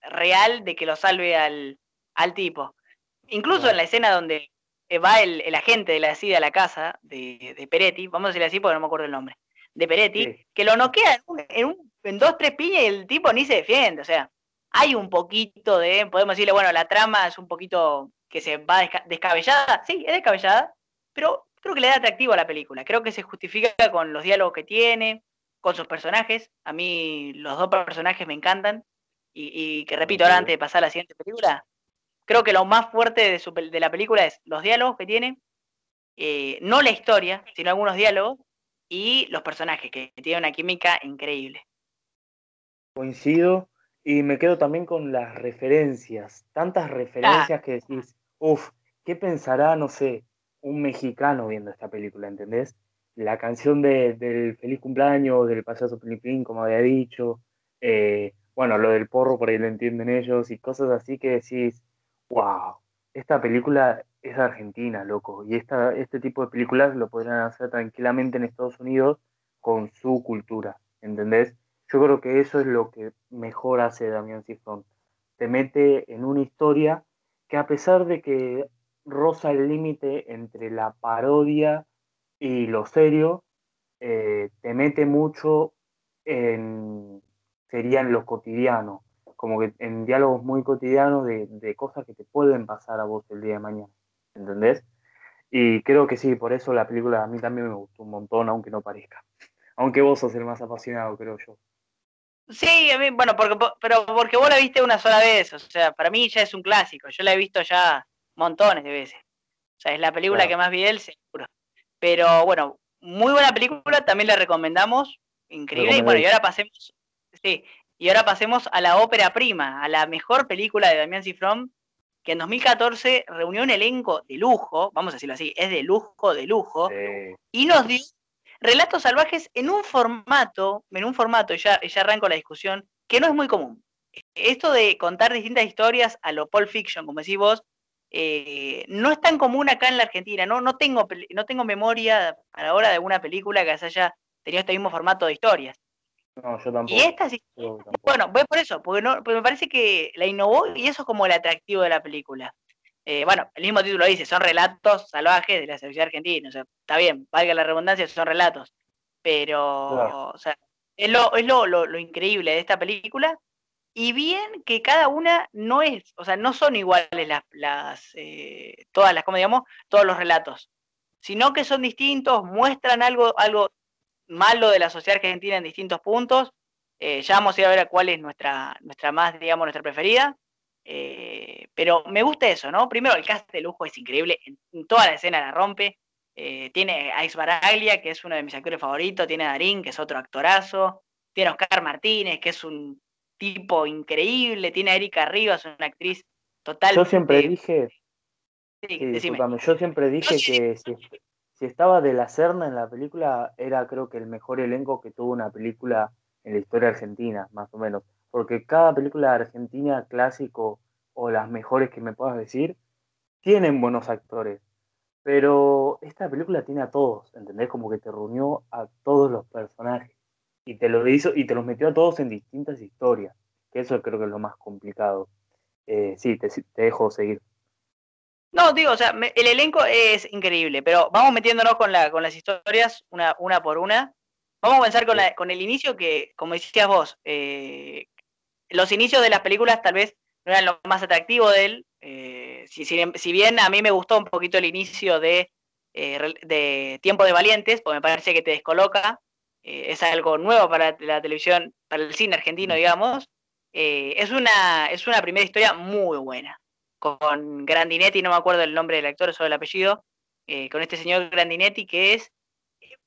Speaker 1: real de que lo salve al, tipo. Incluso en la escena donde va el, agente de la CIDA a la casa de, Peretti, vamos a decirle así porque no me acuerdo el nombre, de Peretti, que lo noquea en, en, dos, tres piñas y el tipo ni se defiende. O sea, hay un poquito de, podemos decirle, bueno, la trama es un poquito que se va descabellada, sí, es descabellada, pero creo que le da atractivo a la película. Creo que se justifica con los diálogos que tiene, con sus personajes. A mí los dos personajes me encantan. Y, que repito, ahora antes de pasar a la siguiente película, creo que lo más fuerte de, de la película es los diálogos que tiene, eh, no la historia, sino algunos diálogos, y los personajes, que tienen una química increíble.
Speaker 2: Coincido, y me quedo también con las referencias, tantas referencias que decís, uff, ¿qué pensará, no sé, un mexicano viendo esta película, ¿entendés? La canción de, del feliz cumpleaños, del payaso Pilipín, como había dicho, eh, bueno, lo del porro por ahí lo entienden ellos y cosas así que decís, wow, esta película es argentina, loco, y esta, este tipo de películas lo podrían hacer tranquilamente en Estados Unidos con su cultura, ¿entendés? Yo creo que eso es lo que mejor hace Damián Cifrón. Te mete en una historia que a pesar de que roza el límite entre la parodia y lo serio, eh, te mete mucho en, sería en lo cotidiano, como que en diálogos muy cotidianos de, cosas que te pueden pasar a vos el día de mañana, ¿entendés? Y creo que sí, por eso la película a mí también me gustó un montón, aunque no parezca. Aunque vos sos el más apasionado, creo yo.
Speaker 1: Sí, a mí, bueno, porque, pero porque vos la viste una sola vez, o sea, para mí ya es un clásico, yo la he visto ya montones de veces. O sea, es la película que más vi él, seguro. Pero bueno, muy buena película, también la recomendamos. Increíble. Y bueno, y ahora pasemos. Sí, y ahora pasemos a la ópera prima, a la mejor película de Damián Cifrón, que en 2014 reunió un elenco de lujo, vamos a decirlo así, es de lujo, de lujo, y nos dio relatos salvajes en un formato, en un formato, y ya, ya arranco la discusión, que no es muy común. Esto de contar distintas historias a lo Pulp Fiction, como decís vos, eh, no es tan común acá en la Argentina. No, no, tengo, no tengo memoria para ahora de alguna película que haya tenido este mismo formato de historias.
Speaker 2: No, yo tampoco.
Speaker 1: Y esta sí. Bueno, voy por eso, porque, no, me parece que la innovó y eso es como el atractivo de la película. Eh, bueno, el mismo título dice, son relatos salvajes de la sociedad argentina. O sea, está bien, valga la redundancia, son relatos. Pero, o sea, es, lo, es lo, lo, increíble de esta película. Y bien que cada una no es, o sea, no son iguales las, las eh, todas las, como digamos, todos los relatos, sino que son distintos, muestran algo, algo malo de la sociedad argentina en distintos puntos. Eh, ya vamos a ir a ver cuál es nuestra, nuestra más, digamos, nuestra preferida. Eh, pero me gusta eso, ¿no? Primero, el cast de lujo es increíble, en, toda la escena la rompe. Eh, tiene a Ix Baraglia, que es uno de mis actores favoritos, tiene a Darín, que es otro actorazo, tiene a Oscar Martínez, que es un tipo increíble, tiene a Erika Rivas, una actriz total.
Speaker 2: Yo siempre dije, yo siempre dije que si estaba de la Serna en la película, era creo que el mejor elenco que tuvo una película en la historia argentina, más o menos. Porque cada película argentina clásico o las mejores que me puedas decir, tienen buenos actores. Pero esta película tiene a todos, ¿entendés? Como que te reunió a todos los personajes y te lo hizo y te los metió a todos en distintas historias. Que eso creo que es lo más complicado. Eh, sí, te dejo seguir.
Speaker 1: No, digo, o sea, el elenco es increíble, pero vamos metiéndonos con, la, con las historias una, una por una. Vamos a comenzar con, la, con el inicio que, como decías vos, eh, los inicios de las películas tal vez no eran lo más atractivo de él. Eh, si, bien a mí me gustó un poquito el inicio de, eh, de Tiempo de Valientes, porque me parece que te descoloca, es algo nuevo para la televisión, para el cine argentino, digamos. es, una, es una primera historia muy buena con Grandinetti, no me acuerdo el nombre del actor, solo el apellido, eh, con este señor Grandinetti, que es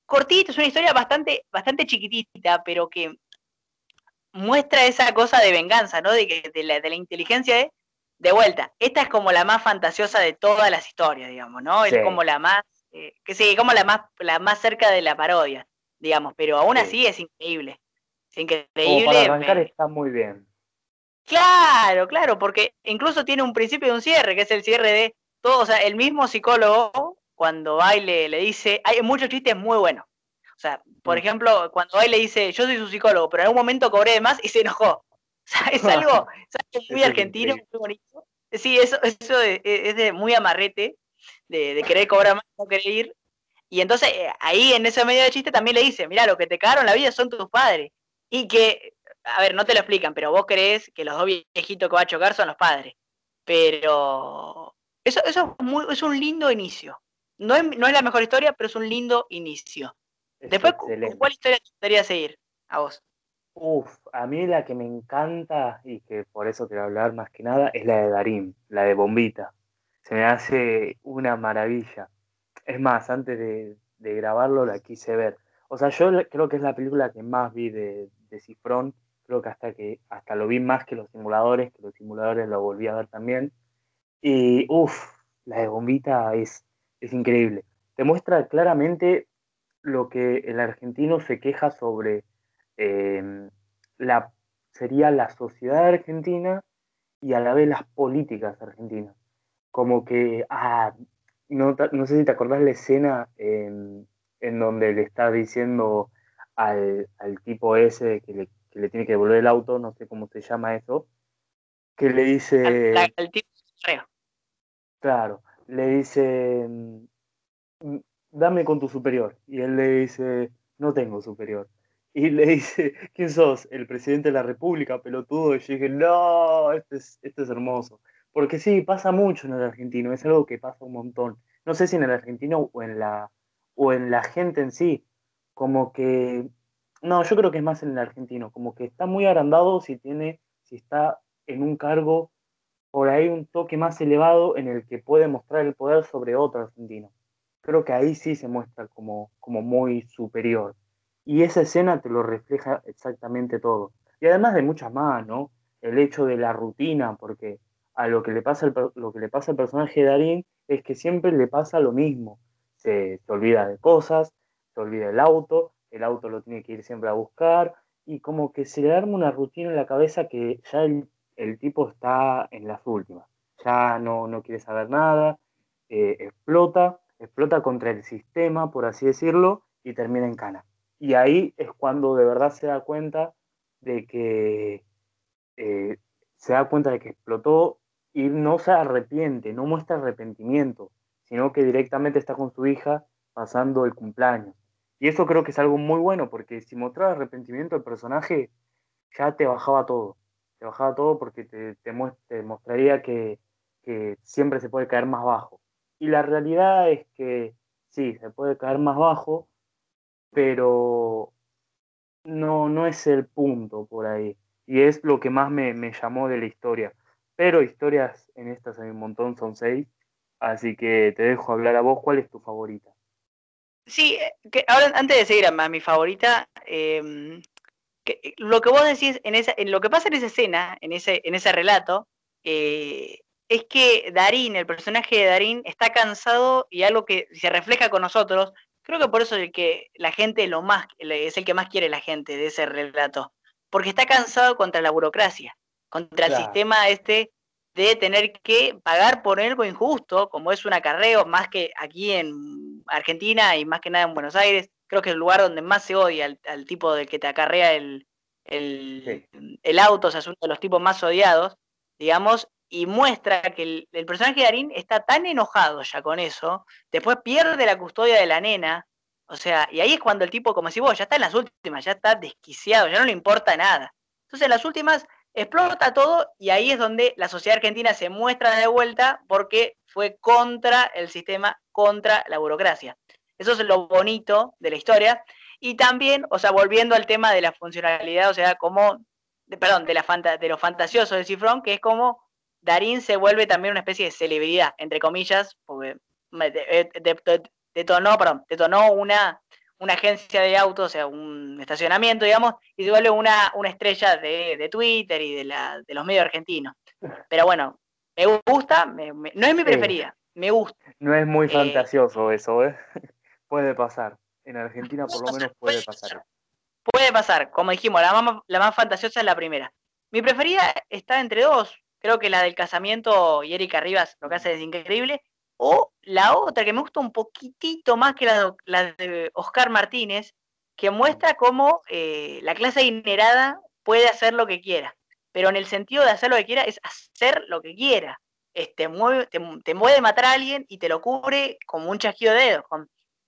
Speaker 1: cortito, es una historia bastante, bastante chiquitita, pero que muestra esa cosa de venganza, ¿no? De, que, de, la, de la inteligencia de, de vuelta. Esta es como la más fantasiosa de todas las historias, digamos, ¿no? Es como la más, eh, que sí, como la más, la más cerca de la parodia, digamos, pero aún así es increíble. Es increíble.
Speaker 2: para arrancar está muy bien.
Speaker 1: Claro, claro, porque incluso tiene un principio y un cierre, que es el cierre de todo, o sea, el mismo psicólogo cuando y le, dice, hay muchos chistes muy buenos. O sea, por mm. ejemplo, cuando va le dice, yo soy su psicólogo, pero en algún momento cobré de más y se enojó. *laughs* O sea, es *laughs* algo, muy argentino, muy bonito. Sí, eso, eso es, de muy amarrete, de, querer cobrar más, no querer ir. Y entonces eh, ahí en ese medio de chiste también le dice, mira, lo que te cagaron la vida son tus padres. Y que a ver, no te lo explican, pero vos crees que los dos viejitos que va a chocar son los padres. Pero eso, eso es, muy, es un lindo inicio. No es, no es la mejor historia, pero es un lindo inicio. Después, ¿cuál historia te gustaría seguir a vos?
Speaker 2: Uf, a mí la que me encanta y que por eso quiero hablar más que nada es la de Darín, la de Bombita. Se me hace una maravilla. Es más, antes de, de grabarlo la quise ver. O sea, yo creo que es la película que más vi de, de Cifrón creo que hasta que hasta lo vi más que los simuladores, que los simuladores lo volví a ver también. Y uff, la de Bombita es, es increíble. Te muestra claramente lo que el argentino se queja sobre em, la sería la sociedad argentina y a la vez las políticas argentinas. Como que, ah, no, no sé si te acordás la escena en, en donde le está diciendo al, al tipo ese que le que le tiene que devolver el auto, no sé cómo se llama eso, que le dice...
Speaker 1: el tipo
Speaker 2: Claro, le dice, mm, dame con tu superior. Y él le dice, no tengo superior. Y le dice, ¿quién sos? El presidente de la República, pelotudo. Y yo dije, no, esto es, esto es hermoso. Porque sí, pasa mucho en el argentino, es algo que pasa un montón. No sé si en el argentino o en la, o en la gente en sí, como que no, yo creo que es más en el argentino, como que está muy agrandado si tiene, si está en un cargo por ahí un toque más elevado en el que puede mostrar el poder sobre otro argentino. Creo que ahí sí se muestra como, como muy superior. Y esa escena te lo refleja exactamente todo. Y además de muchas más, ¿no? El hecho de la rutina, porque a lo que le pasa, lo que le pasa al personaje de Darín es que siempre le pasa lo mismo. Se, se olvida de cosas, se olvida el auto, el auto lo tiene que ir siempre a buscar y como que se le arma una rutina en la cabeza que ya el, tipo está en las últimas, ya no, no quiere saber nada, eh, explota, explota contra el sistema, por así decirlo, y termina en cana. Y ahí es cuando de verdad se da cuenta de que eh, se da cuenta de que explotó y no se arrepiente, no muestra arrepentimiento, sino que directamente está con su hija pasando el cumpleaños. Y eso creo que es algo muy bueno, porque si mostraba arrepentimiento el personaje, ya te bajaba todo. Te bajaba todo porque te, te, mostraría que, que siempre se puede caer más bajo. Y la realidad es que sí, se puede caer más bajo, pero no, no es el punto por ahí. Y es lo que más me, me llamó de la historia. Pero historias en estas hay un montón, son seis. Así que te dejo hablar a vos, ¿cuál es tu favorita?
Speaker 1: Sí, que ahora antes de seguir a mi favorita, em, lo que vos decís en esa, en lo que pasa en esa escena, en ese, en ese relato, eh, es que Darín, el personaje de Darín, está cansado y algo que se refleja con nosotros. Creo que por eso es que la gente lo más, es el que más quiere la gente de ese relato. Porque está cansado contra la burocracia, contra el sistema este de tener que pagar por algo injusto, como es un acarreo, más que aquí en Argentina y más que nada en Buenos Aires, creo que es el lugar donde más se odia al, tipo del que te acarrea el, el, auto, o sea, es uno de los tipos más odiados, digamos, y muestra que el, personaje de Darín está tan enojado ya con eso, después pierde la custodia de la nena, o sea, y ahí es cuando el tipo, como si vos, ya está en las últimas, ya está desquiciado, ya no le importa nada. Entonces, en las últimas explota todo y ahí es donde la sociedad argentina se muestra de vuelta porque fue contra el sistema, contra la burocracia. Eso es lo bonito de la historia. Y también, o sea, volviendo al tema de la funcionalidad, o sea, como, perdón, de, de lo fantasioso del cifrón, que es como Darín se vuelve también una especie de celebridad, entre comillas, porque detonó, perdón, detonó una, una agencia de autos, o sea, un estacionamiento, digamos, y se vuelve una, una estrella de, Twitter y de, la, de los medios argentinos. Pero bueno, me gusta, no es mi preferida, me gusta.
Speaker 2: No es muy eh, fantasioso eso, ¿eh? *laughs* puede pasar. En Argentina por lo menos puede pasar.
Speaker 1: Puede pasar, como dijimos, la más, la más fantasiosa es la primera. Mi preferida está entre dos. Creo que la del casamiento y Erika Rivas lo que hace es increíble. O la otra que me gusta un poquitito más que la de, Oscar Martínez, que muestra cómo eh, la clase adinerada puede hacer lo que quiera. Pero en el sentido de hacer lo que quiera es hacer lo que quiera. Este, mueve, te, te puede matar a alguien y te lo cubre como un chasquido de dedos.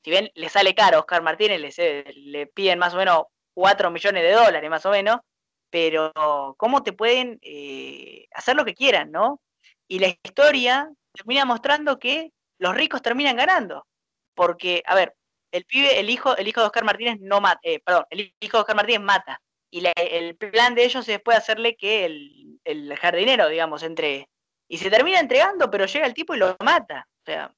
Speaker 1: si bien le sale caro a Oscar Martínez, le, le piden más o menos 4 millones de dólares, más o menos, pero cómo te pueden eh, hacer lo que quieran, ¿no? Y la historia termina mostrando que los ricos terminan ganando. Porque, a ver, el pibe, el hijo, el hijo de Oscar Martínez no mata, eh, perdón, el hijo de Oscar Martínez mata. Y el plan de ellos es después hacerle que el, jardinero, digamos, entre. Y se termina entregando, pero llega el tipo y lo mata. O sea,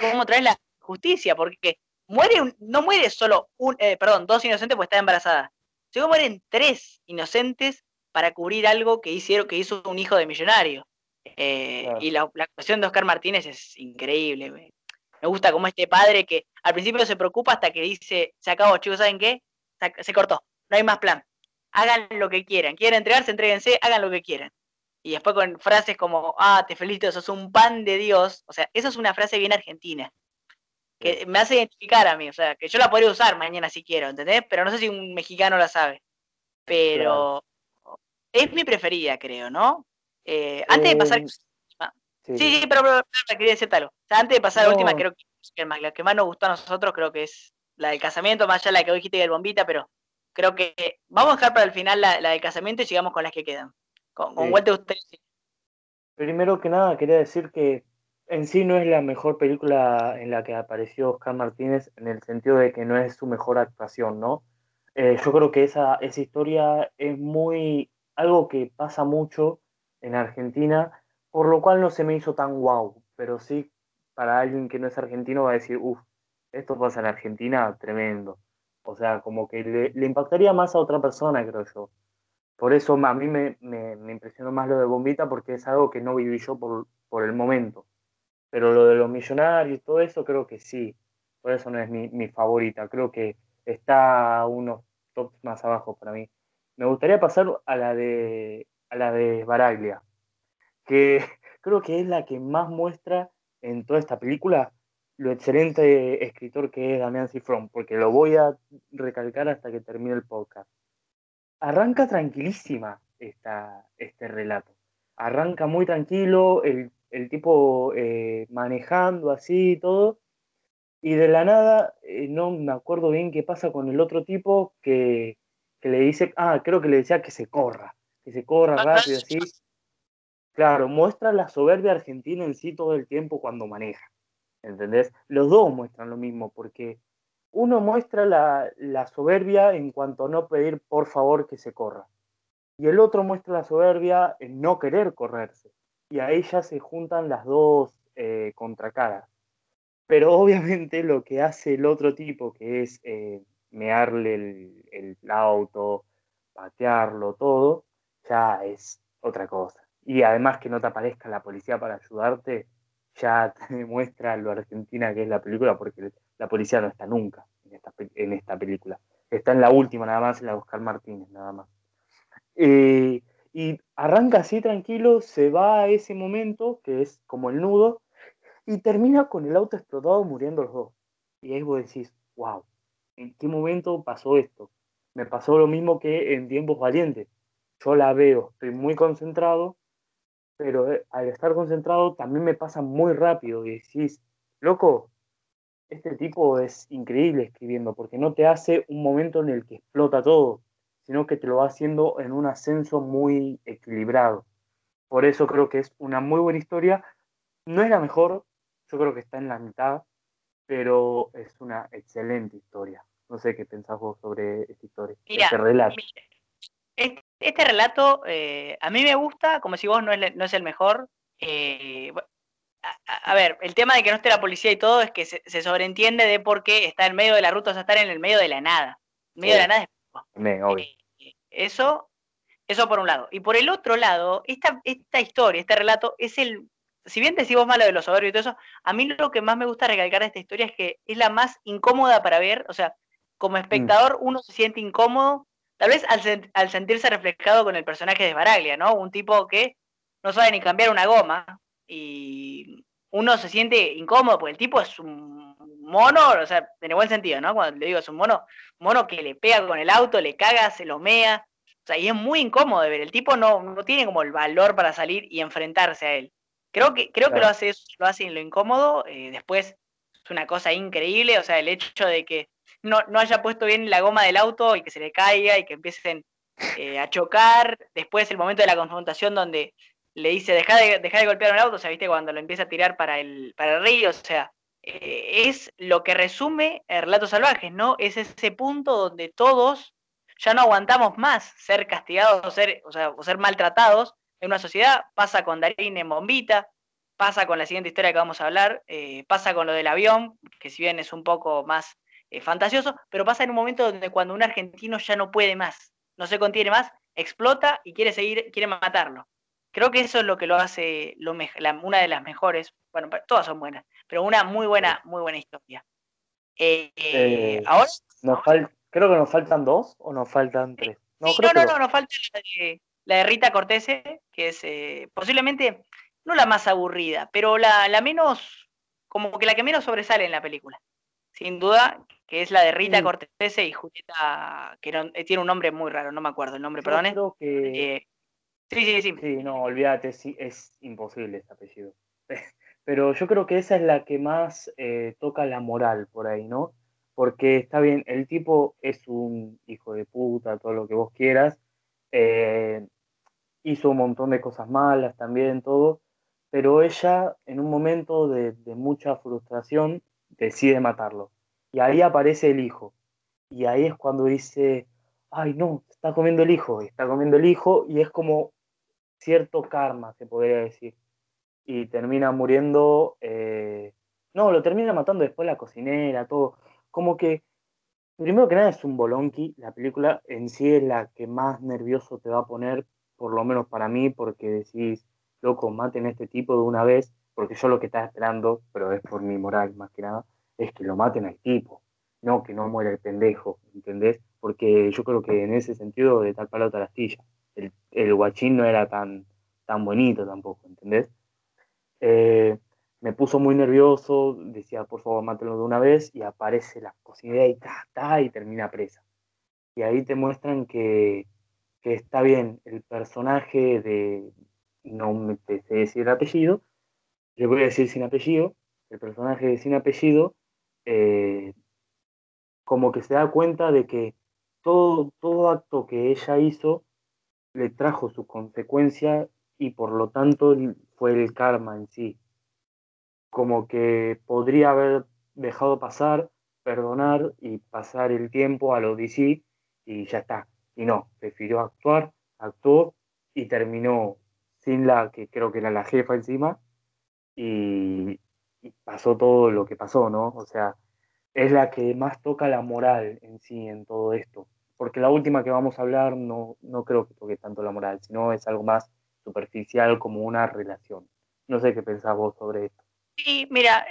Speaker 1: cómo traes la justicia, porque muere no muere solo un, eh, perdón, dos inocentes porque está embarazada. Llegó mueren tres inocentes para cubrir algo que hicieron, que hizo un hijo de millonario. Eh, y la, actuación de Oscar Martínez es increíble. Me, gusta como este padre que al principio se preocupa hasta que dice, se acabó, chicos, ¿saben qué? Se, cortó, no hay más plan. Hagan lo que quieran. Quieren entregarse, entréguense, hagan lo que quieran. Y después con frases como, ah, te felicito, sos un pan de Dios. O sea, esa es una frase bien argentina. Que me hace identificar a mí. O sea, que yo la podría usar mañana si quiero, ¿entendés? Pero no sé si un mexicano la sabe. Pero es mi preferida, creo, ¿no? Eh, antes de pasar. Eh, sí, sí, pero, quería decirte algo. antes de pasar a la última, creo que la que más nos gustó a nosotros, creo que es la del casamiento, más allá de la que dijiste del bombita, pero creo que vamos a dejar para el final la, del casamiento y sigamos con las que quedan. Con, con usted.
Speaker 2: Primero que nada, quería decir que en sí no es la mejor película en la que apareció Oscar Martínez, en el sentido de que no es su mejor actuación, ¿no? Eh, yo creo que esa, esa historia es muy algo que pasa mucho en Argentina, por lo cual no se me hizo tan guau, pero sí para alguien que no es argentino va a decir, uff, esto pasa en Argentina, tremendo. O sea, como que le, impactaría más a otra persona, creo yo. Por eso a mí me, me, impresionó más lo de Bombita, porque es algo que no viví yo por, por el momento. Pero lo de los millonarios y todo eso, creo que sí. Por eso no es mi, mi favorita. Creo que está unos tops más abajo para mí. Me gustaría pasar a la de a la de Baraglia, que *laughs* creo que es la que más muestra en toda esta película lo excelente escritor que es Damián Cifrón, porque lo voy a recalcar hasta que termine el podcast. Arranca tranquilísima esta, este relato. Arranca muy tranquilo, el, tipo eh, manejando así y todo, y de la nada, eh, no me acuerdo bien qué pasa con el otro tipo que, que, le dice, ah, creo que le decía que se corra, que se corra rápido así. Claro, muestra la soberbia argentina en sí todo el tiempo cuando maneja. ¿Entendés? Los dos muestran lo mismo, porque uno muestra la, la, soberbia en cuanto a no pedir por favor que se corra. Y el otro muestra la soberbia en no querer correrse. Y ahí ya se juntan las dos eh, contracaras. Pero obviamente lo que hace el otro tipo, que es eh, mearle el, el auto, patearlo, todo, ya es otra cosa. Y además que no te aparezca la policía para ayudarte, ya *laughs* te demuestra lo argentina que es la película, porque la policía no está nunca en esta, en película. Está en la última nada más, en la de Oscar Martínez nada más. Eh, y arranca así tranquilo, se va a ese momento, que es como el nudo, y termina con el auto explotado muriendo los dos. Y ahí vos decís, wow, ¿en qué momento pasó esto? Me pasó lo mismo que en Tiempos Valientes. Yo la veo, estoy muy concentrado, pero eh, al estar concentrado también me pasa muy rápido y decís, loco, este tipo es increíble escribiendo porque no te hace un momento en el que explota todo, sino que te lo va haciendo en un ascenso muy equilibrado. Por eso creo que es una muy buena historia. No es la mejor, yo creo que está en la mitad, pero es una excelente historia. No sé qué pensás vos sobre esta historia, este relato.
Speaker 1: Este, relato eh, a mí me gusta, como si vos no es, no es el mejor. Eh, a, ver, el tema de que no esté la policía y todo es que se, sobreentiende de por qué está en medio de la ruta, o sea, estar en el medio de la nada. En medio de la nada es... Eh, eso, eso por un lado. Y por el otro lado, esta, esta historia, este relato, es el. Si bien decimos malo de los soberbios y todo eso, a mí lo que más me gusta recalcar de esta historia es que es la más incómoda para ver. O sea, como mm. espectador, uno se siente incómodo Tal vez al, sentirse reflejado con el personaje de Baraglia, ¿no? Un tipo que no sabe ni cambiar una goma y uno se siente incómodo porque el tipo es un mono, o sea, en el buen sentido, ¿no? Cuando le digo es un mono, mono que le pega con el auto, le caga, se lo mea, o sea, y es muy incómodo de ver. El tipo no, no tiene como el valor para salir y enfrentarse a él. Creo que, creo que lo hace lo hace en lo incómodo. Eh, después es una cosa increíble, o sea, el hecho de que no, no haya puesto bien la goma del auto y que se le caiga y que empiecen eh, a chocar. Después el momento de la confrontación donde le dice, deja de, deja de golpear un auto, o sea, viste, cuando lo empieza a tirar para el, para el río, o sea, eh, es lo que resume el relato salvajes, ¿no? Es ese punto donde todos ya no aguantamos más ser castigados o ser, o sea, o ser maltratados en una sociedad. Pasa con Darín en Bombita, pasa con la siguiente historia que vamos a hablar, eh, pasa con lo del avión, que si bien es un poco más eh, fantasioso, pero pasa en un momento donde cuando un argentino ya no puede más, no se contiene más, explota y quiere seguir, quiere matarlo. Creo que eso es lo que lo hace lo una de las mejores, bueno, todas son buenas, pero una muy buena, muy buena historia.
Speaker 2: Eh, eh, ahora creo que nos faltan dos o nos faltan tres.
Speaker 1: No, no, no, nos falta la de, Rita Cortese, que es posiblemente no la más aburrida, pero la, la menos, como que la que menos sobresale en la película sin duda, que es la de Rita Cortese y Julieta, que eh, tiene un nombre muy raro, no me acuerdo el nombre, perdón.
Speaker 2: Creo que...
Speaker 1: Eh, sí, sí, sí.
Speaker 2: Sí, no, olvídate, sí, es imposible ese apellido. *laughs* Pero yo creo que esa es la que más eh, toca la moral por ahí, ¿no? Porque está bien, el tipo es un hijo de puta, todo lo que vos quieras, hizo un montón de cosas malas también, todo, pero ella en un momento de mucha frustración decide matarlo. Y ahí aparece el hijo. Y ahí es cuando dice, ay no, está comiendo el hijo, está comiendo el hijo, y es como cierto karma, se podría decir. Y termina muriendo, eh, no, lo termina matando después la cocinera, todo. Como que, primero que nada es un bolonqui, la película en sí es la que más nervioso te va a poner, por lo menos para mí, porque decís, loco, maten a este tipo de una vez, porque yo lo que estaba esperando, pero es por mi moral más que nada, es que lo maten al tipo, no que no muera el pendejo, ¿entendés? Porque yo creo que en ese sentido, de tal palo tal astilla, el, el guachín no era tan, tan bonito tampoco, ¿entendés? Eh, me puso muy nervioso, decía, por favor, mátelo de una vez, y aparece la cocinera y ta, ta, y termina presa. Y ahí te muestran que, que está bien, el personaje de, no me sé decir el apellido, yo voy a decir sin apellido, el personaje de sin apellido, eh, como que se da cuenta de que todo, todo acto que ella hizo le trajo su consecuencia y por lo tanto fue el karma en sí como que podría haber dejado pasar, perdonar y pasar el tiempo a lo DC y ya está. Y no, prefirió actuar, actuó y terminó sin la que creo que era la jefa encima y, pasó todo lo que pasó, ¿no? O sea, es la que más toca la moral en sí en todo esto. Porque la última que vamos a hablar no, no creo que toque tanto la moral, sino es algo más superficial como una relación. No sé qué pensás vos sobre esto.
Speaker 1: Sí, mira,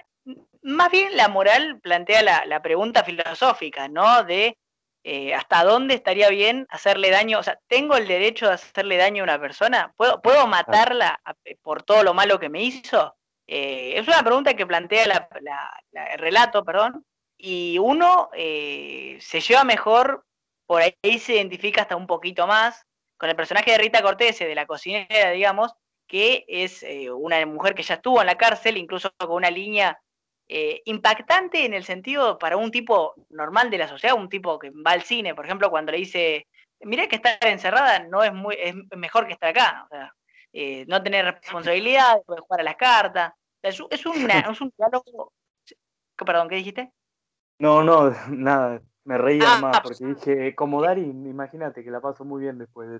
Speaker 1: más bien la moral plantea la, pregunta filosófica, ¿no? De eh, hasta dónde estaría bien hacerle daño, o sea, ¿tengo el derecho de hacerle daño a una persona? ¿Puedo, ¿puedo matarla por todo lo malo que me hizo? Eh, es una pregunta que plantea el relato, perdón, y uno eh, se lleva mejor, por ahí se identifica hasta un poquito más con el personaje de Rita Cortese, de la cocinera, digamos, que es eh, una mujer que ya estuvo en la cárcel, incluso con una línea impactante en el sentido para un tipo normal de la sociedad, un tipo que va al cine, por ejemplo, cuando le dice, mira que estar encerrada no es muy, es mejor que estar acá, eh, no tener responsabilidad, poder jugar a las cartas, *laughs* es, un diálogo, perdón, ¿qué dijiste?
Speaker 2: No, no, *laughs* nada, me reía ah, más porque dije, como Dari, imagínate que la paso muy bien después de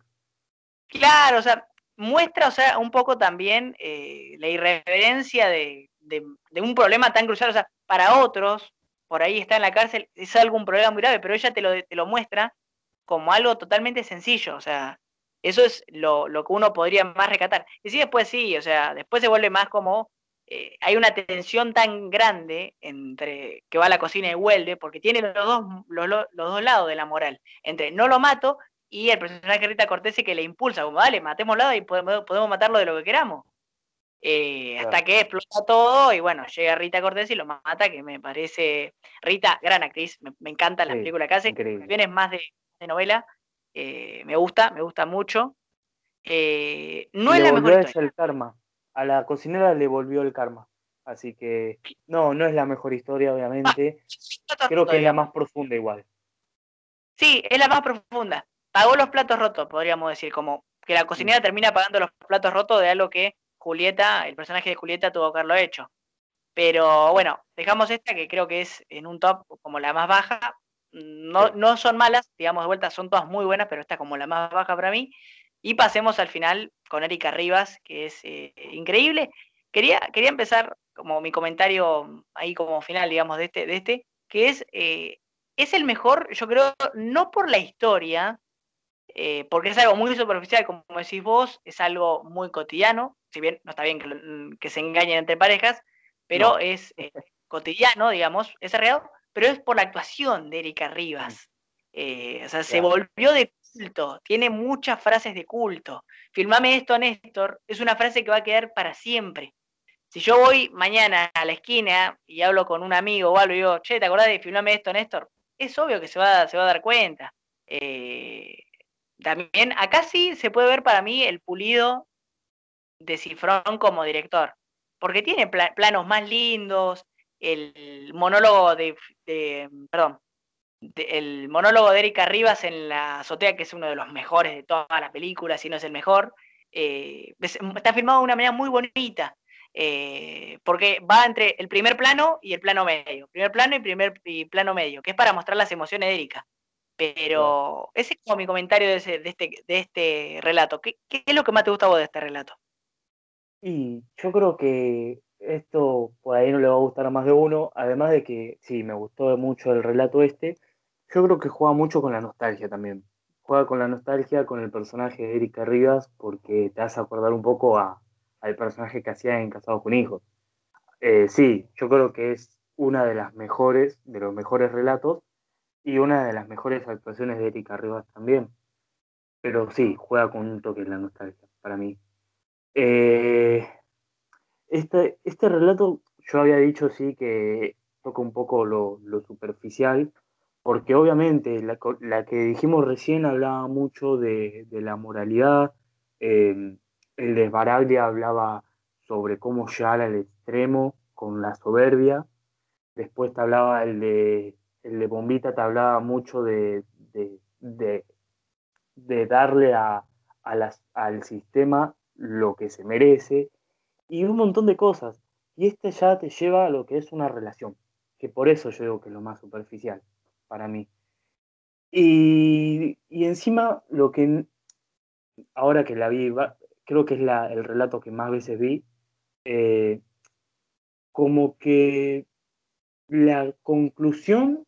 Speaker 1: Claro, o sea, muestra, o sea, un poco también eh, la irreverencia de, un problema tan crucial. O sea, para otros, por ahí está en la cárcel, es algún problema muy grave, pero ella te lo, te lo muestra como algo totalmente sencillo. O sea, eso es lo, que uno podría más recatar. Y sí, después sí, o sea, después se vuelve más como. Eh, hay una tensión tan grande entre que va a la cocina y huelde, porque tiene los dos, los, los dos lados de la moral. Entre no lo mato, y el personaje Rita Cortese que le impulsa, como dale, matémoslo y podemos, podemos matarlo de lo que queramos. Eh, hasta que explota todo y bueno, llega Rita Cortés y lo mata, que me parece. Rita, gran actriz, me, encanta la película que hace, bien es más de, novela, eh, me gusta, me gusta mucho. No es la mejor historia.
Speaker 2: el karma. A la cocinera le volvió el karma. Así que no, no es la mejor historia, obviamente. Ah, Creo que es la más profunda igual.
Speaker 1: Sí, es la más profunda pagó los platos rotos, podríamos decir, como que la cocinera termina pagando los platos rotos de algo que Julieta, el personaje de Julieta tuvo que haberlo hecho. Pero bueno, dejamos esta que creo que es en un top como la más baja. No, no son malas, digamos de vuelta, son todas muy buenas, pero esta como la más baja para mí. Y pasemos al final con Erika Rivas, que es eh, increíble. Quería, quería empezar como mi comentario ahí como final, digamos, de este, de este que es, eh, es el mejor, yo creo, no por la historia, eh, porque es algo muy superficial, como decís vos, es algo muy cotidiano, si bien no está bien que, se engañen entre parejas, pero es eh, cotidiano, digamos, es real, pero es por la actuación de Erika Rivas. Eh, o sea, se volvió de culto, tiene muchas frases de culto. Filmame esto, Néstor, es una frase que va a quedar para siempre. Si yo voy mañana a la esquina y hablo con un amigo o algo y digo, che, ¿te acordás de filmame esto, Néstor? Es obvio que se va, a dar cuenta. Eh, también acá sí se puede ver para mí el pulido de Cifrón como director, porque tiene planos más lindos, el monólogo de, perdón, el monólogo de Erika Rivas en la azotea, que es uno de los mejores de todas las películas, si no es el mejor, eh, está filmado de una manera muy bonita, eh, porque va entre el primer plano y el plano medio, primer plano y primer y plano medio, que es para mostrar las emociones de Erika. Pero ese es como mi comentario de, ese, de, este, de este relato. ¿Qué, ¿Qué, es lo que más te gusta a vos de este relato?
Speaker 2: Y yo creo que esto por ahí no le va a gustar a más de uno, además de que sí, me gustó mucho el relato este, yo creo que juega mucho con la nostalgia también. Juega con la nostalgia con el personaje de Erika Rivas porque te hace acordar un poco a, al personaje que hacía en Casados con Hijos. Eh, sí, yo creo que es una de las mejores, de los mejores relatos, y una de las mejores actuaciones de Erika Rivas también. Pero sí, juega con un toque en la nostalgia para mí. Eh, este, este relato, yo había dicho sí que toca un poco lo, superficial, porque obviamente la, que dijimos recién hablaba mucho de, la moralidad, eh, el de hablaba sobre cómo llegar al extremo con la soberbia, después te hablaba el de, el de Bombita, te hablaba mucho de, de, darle a, al sistema lo que se merece, y un montón de cosas. Y este ya te lleva a lo que es una relación, que por eso yo digo que es lo más superficial para mí. Y, encima lo que ahora que la vi, creo que es el relato que más veces vi, eh, como que la conclusión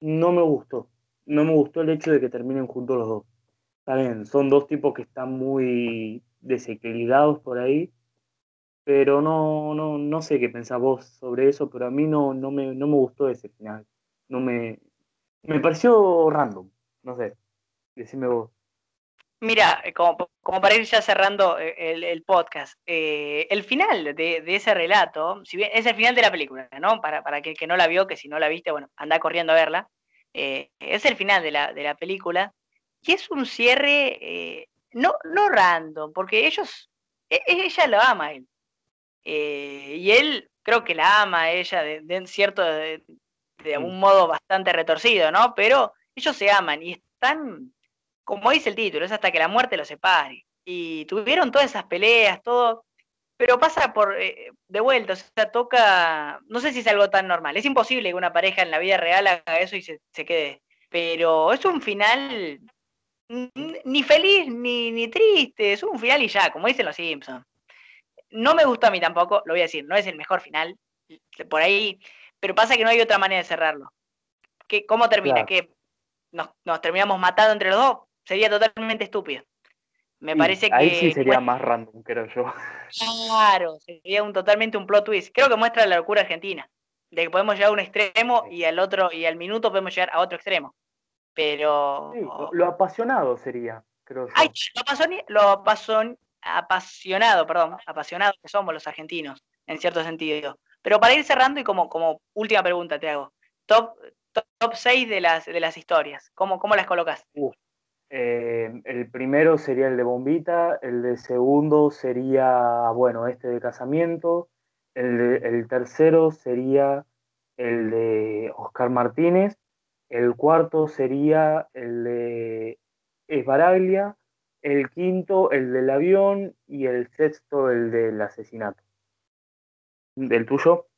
Speaker 2: no me gustó. No me gustó el hecho de que terminen juntos los dos. Está son dos tipos que están muy desequilibrados por ahí, pero no, no, no sé qué pensás vos sobre eso, pero a mí no, no, me, no me gustó ese final. No me, me pareció random, no sé, decime vos.
Speaker 1: Mira, eh, como, como, para ir ya cerrando eh, el, podcast, eh, el final de, ese relato, si bien es el final de la película, ¿no? Para, para que, no la vio, que si no la viste, bueno, anda corriendo a verla. es el final de la, de la película y es un cierre no, no random, porque ellos, e, e, ella lo ama a él. y él creo que la ama a ella de, cierto, de, un modo bastante retorcido, ¿no? Pero ellos se aman y están como dice el título, es hasta que la muerte los separe. Y tuvieron todas esas peleas, todo, pero pasa por eh, de vuelta, o sea, toca, no sé si es algo tan normal, es imposible que una pareja en la vida real haga eso y se, quede, pero es un final ni feliz ni, ni triste, es un final y ya, como dicen los Simpsons. No me gusta a mí tampoco, lo voy a decir, no es el mejor final, por ahí, pero pasa que no hay otra manera de cerrarlo. ¿Qué, ¿Cómo termina? ¿Que nos, nos terminamos matando entre los dos? sería totalmente estúpido. Me parece que.
Speaker 2: Ahí sí sería más random, creo yo.
Speaker 1: Claro, sería un, totalmente un plot twist. Creo que muestra la locura argentina. De que podemos llegar a un extremo y al otro, y al minuto podemos llegar a otro extremo. Pero.
Speaker 2: lo apasionado sería, creo yo.
Speaker 1: Ay, lo, apasionado, apasionado, perdón, apasionado que somos los argentinos, en cierto sentido. Pero para ir cerrando y como, como última pregunta te hago. Top, top, 6 de las, de las historias. ¿Cómo, cómo las colocas?
Speaker 2: Eh, el primero sería el de Bombita, el de segundo sería, bueno, este de casamiento, el, el tercero sería el de Oscar Martínez, el cuarto sería el de Esbaraglia, el quinto el del avión y el sexto el del asesinato. ¿Del tuyo?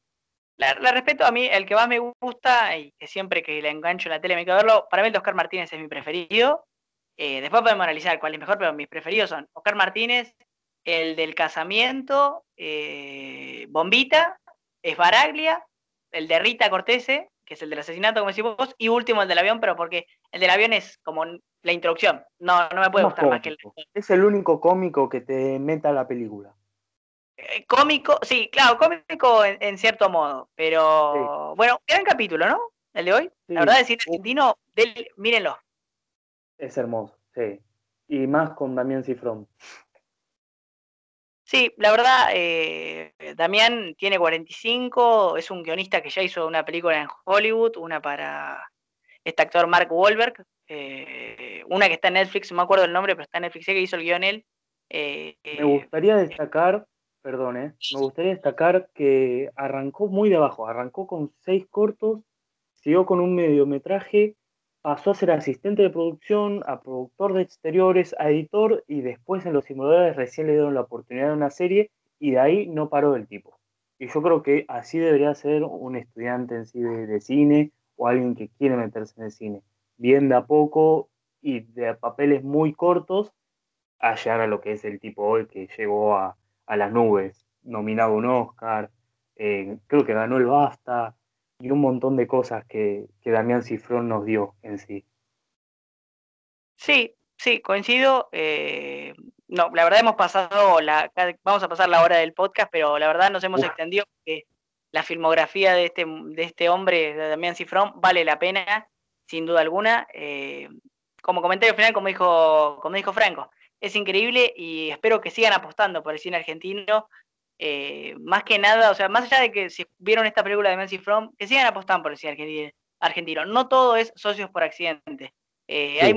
Speaker 1: La, respeto a mí, el que más me gusta y que siempre que le engancho en la tele me quedo verlo, para mí el de Oscar Martínez es mi preferido. Eh, después podemos analizar cuál es mejor, pero mis preferidos son Oscar Martínez, el del casamiento, eh, Bombita, Esbaraglia, el de Rita Cortese, que es el del asesinato, como decís vos, y último el del avión, pero porque el del avión es como la introducción. No, no me puede gustar más que el.
Speaker 2: Es el único cómico que te meta la película.
Speaker 1: Eh, cómico, sí, claro, cómico en, cierto modo, pero bueno, gran capítulo, ¿no? El de hoy. La verdad, decir argentino, del, mírenlo,
Speaker 2: es hermoso, sí. Y más con Damián Cifrón.
Speaker 1: Sí, la verdad, eh, Damián tiene 45, es un guionista que ya hizo una película en Hollywood, una para este actor Mark Wahlberg, eh, una que está en Netflix, no me acuerdo el nombre, pero está en Netflix, que hizo el guion él.
Speaker 2: Eh, me gustaría destacar, perdón, me gustaría destacar que arrancó muy de abajo, arrancó con seis cortos, siguió con un mediometraje pasó a ser asistente de producción, a productor de exteriores, a editor y después en los simuladores recién le dieron la oportunidad de una serie y de ahí no paró el tipo. Y yo creo que así debería ser un estudiante en sí de, cine o alguien que quiere meterse en el cine. Bien de a poco y de papeles muy cortos a a lo que es el tipo hoy que llegó a, las nubes, nominado un Oscar, eh, creo que ganó el BAFTA, y un montón de cosas que, que Damián Cifrón nos dio en sí.
Speaker 1: Sí, sí, coincido. Eh, no, la verdad hemos pasado, la, vamos a pasar la hora del podcast, pero la verdad nos hemos extendido porque la filmografía de este, de este hombre, de Damián Cifrón, vale la pena, sin duda alguna. Eh, como comentario final, como dijo, como dijo Franco, es increíble y espero que sigan apostando por el cine argentino Eh, más que nada, o sea, más allá de que si vieron esta película de Nancy From, que sigan apostando por el cine argentino. No todo es socios por accidente. Eh, hay,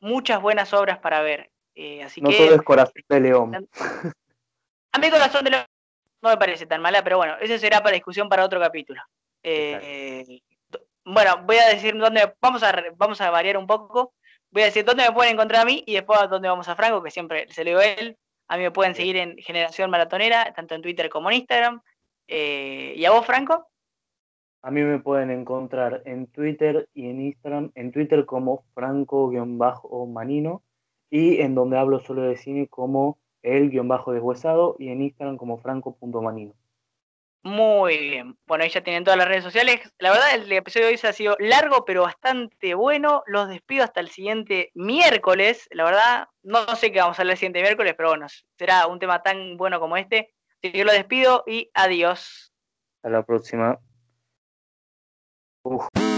Speaker 1: muchas buenas obras para ver. Eh, así
Speaker 2: no
Speaker 1: que,
Speaker 2: todo es Corazón de León. *laughs*
Speaker 1: A mí Corazón de León no me parece tan mala, pero bueno, ese será para discusión para otro capítulo. bueno, voy a decir dónde, vamos a, vamos a variar un poco. Voy a decir dónde me pueden encontrar a mí y después dónde vamos a Franco, que siempre se lo digo a él. A mí me pueden seguir en Generación Maratonera, tanto en Twitter como en Instagram. Eh, ¿Y a vos, Franco?
Speaker 2: A mí me pueden encontrar en Twitter y en Instagram, en Twitter como franco-manino y en donde hablo solo de cine como el-deshuesado y en Instagram como franco.manino.
Speaker 1: Muy bien. Bueno, ahí ya tienen todas las redes sociales. La verdad, el episodio de hoy se ha sido largo, pero bastante bueno. Los despido hasta el siguiente miércoles. La verdad, no sé qué vamos a hablar el siguiente miércoles, pero bueno, será un tema tan bueno como este. Así que yo lo despido y adiós.
Speaker 2: Hasta la próxima. Uf.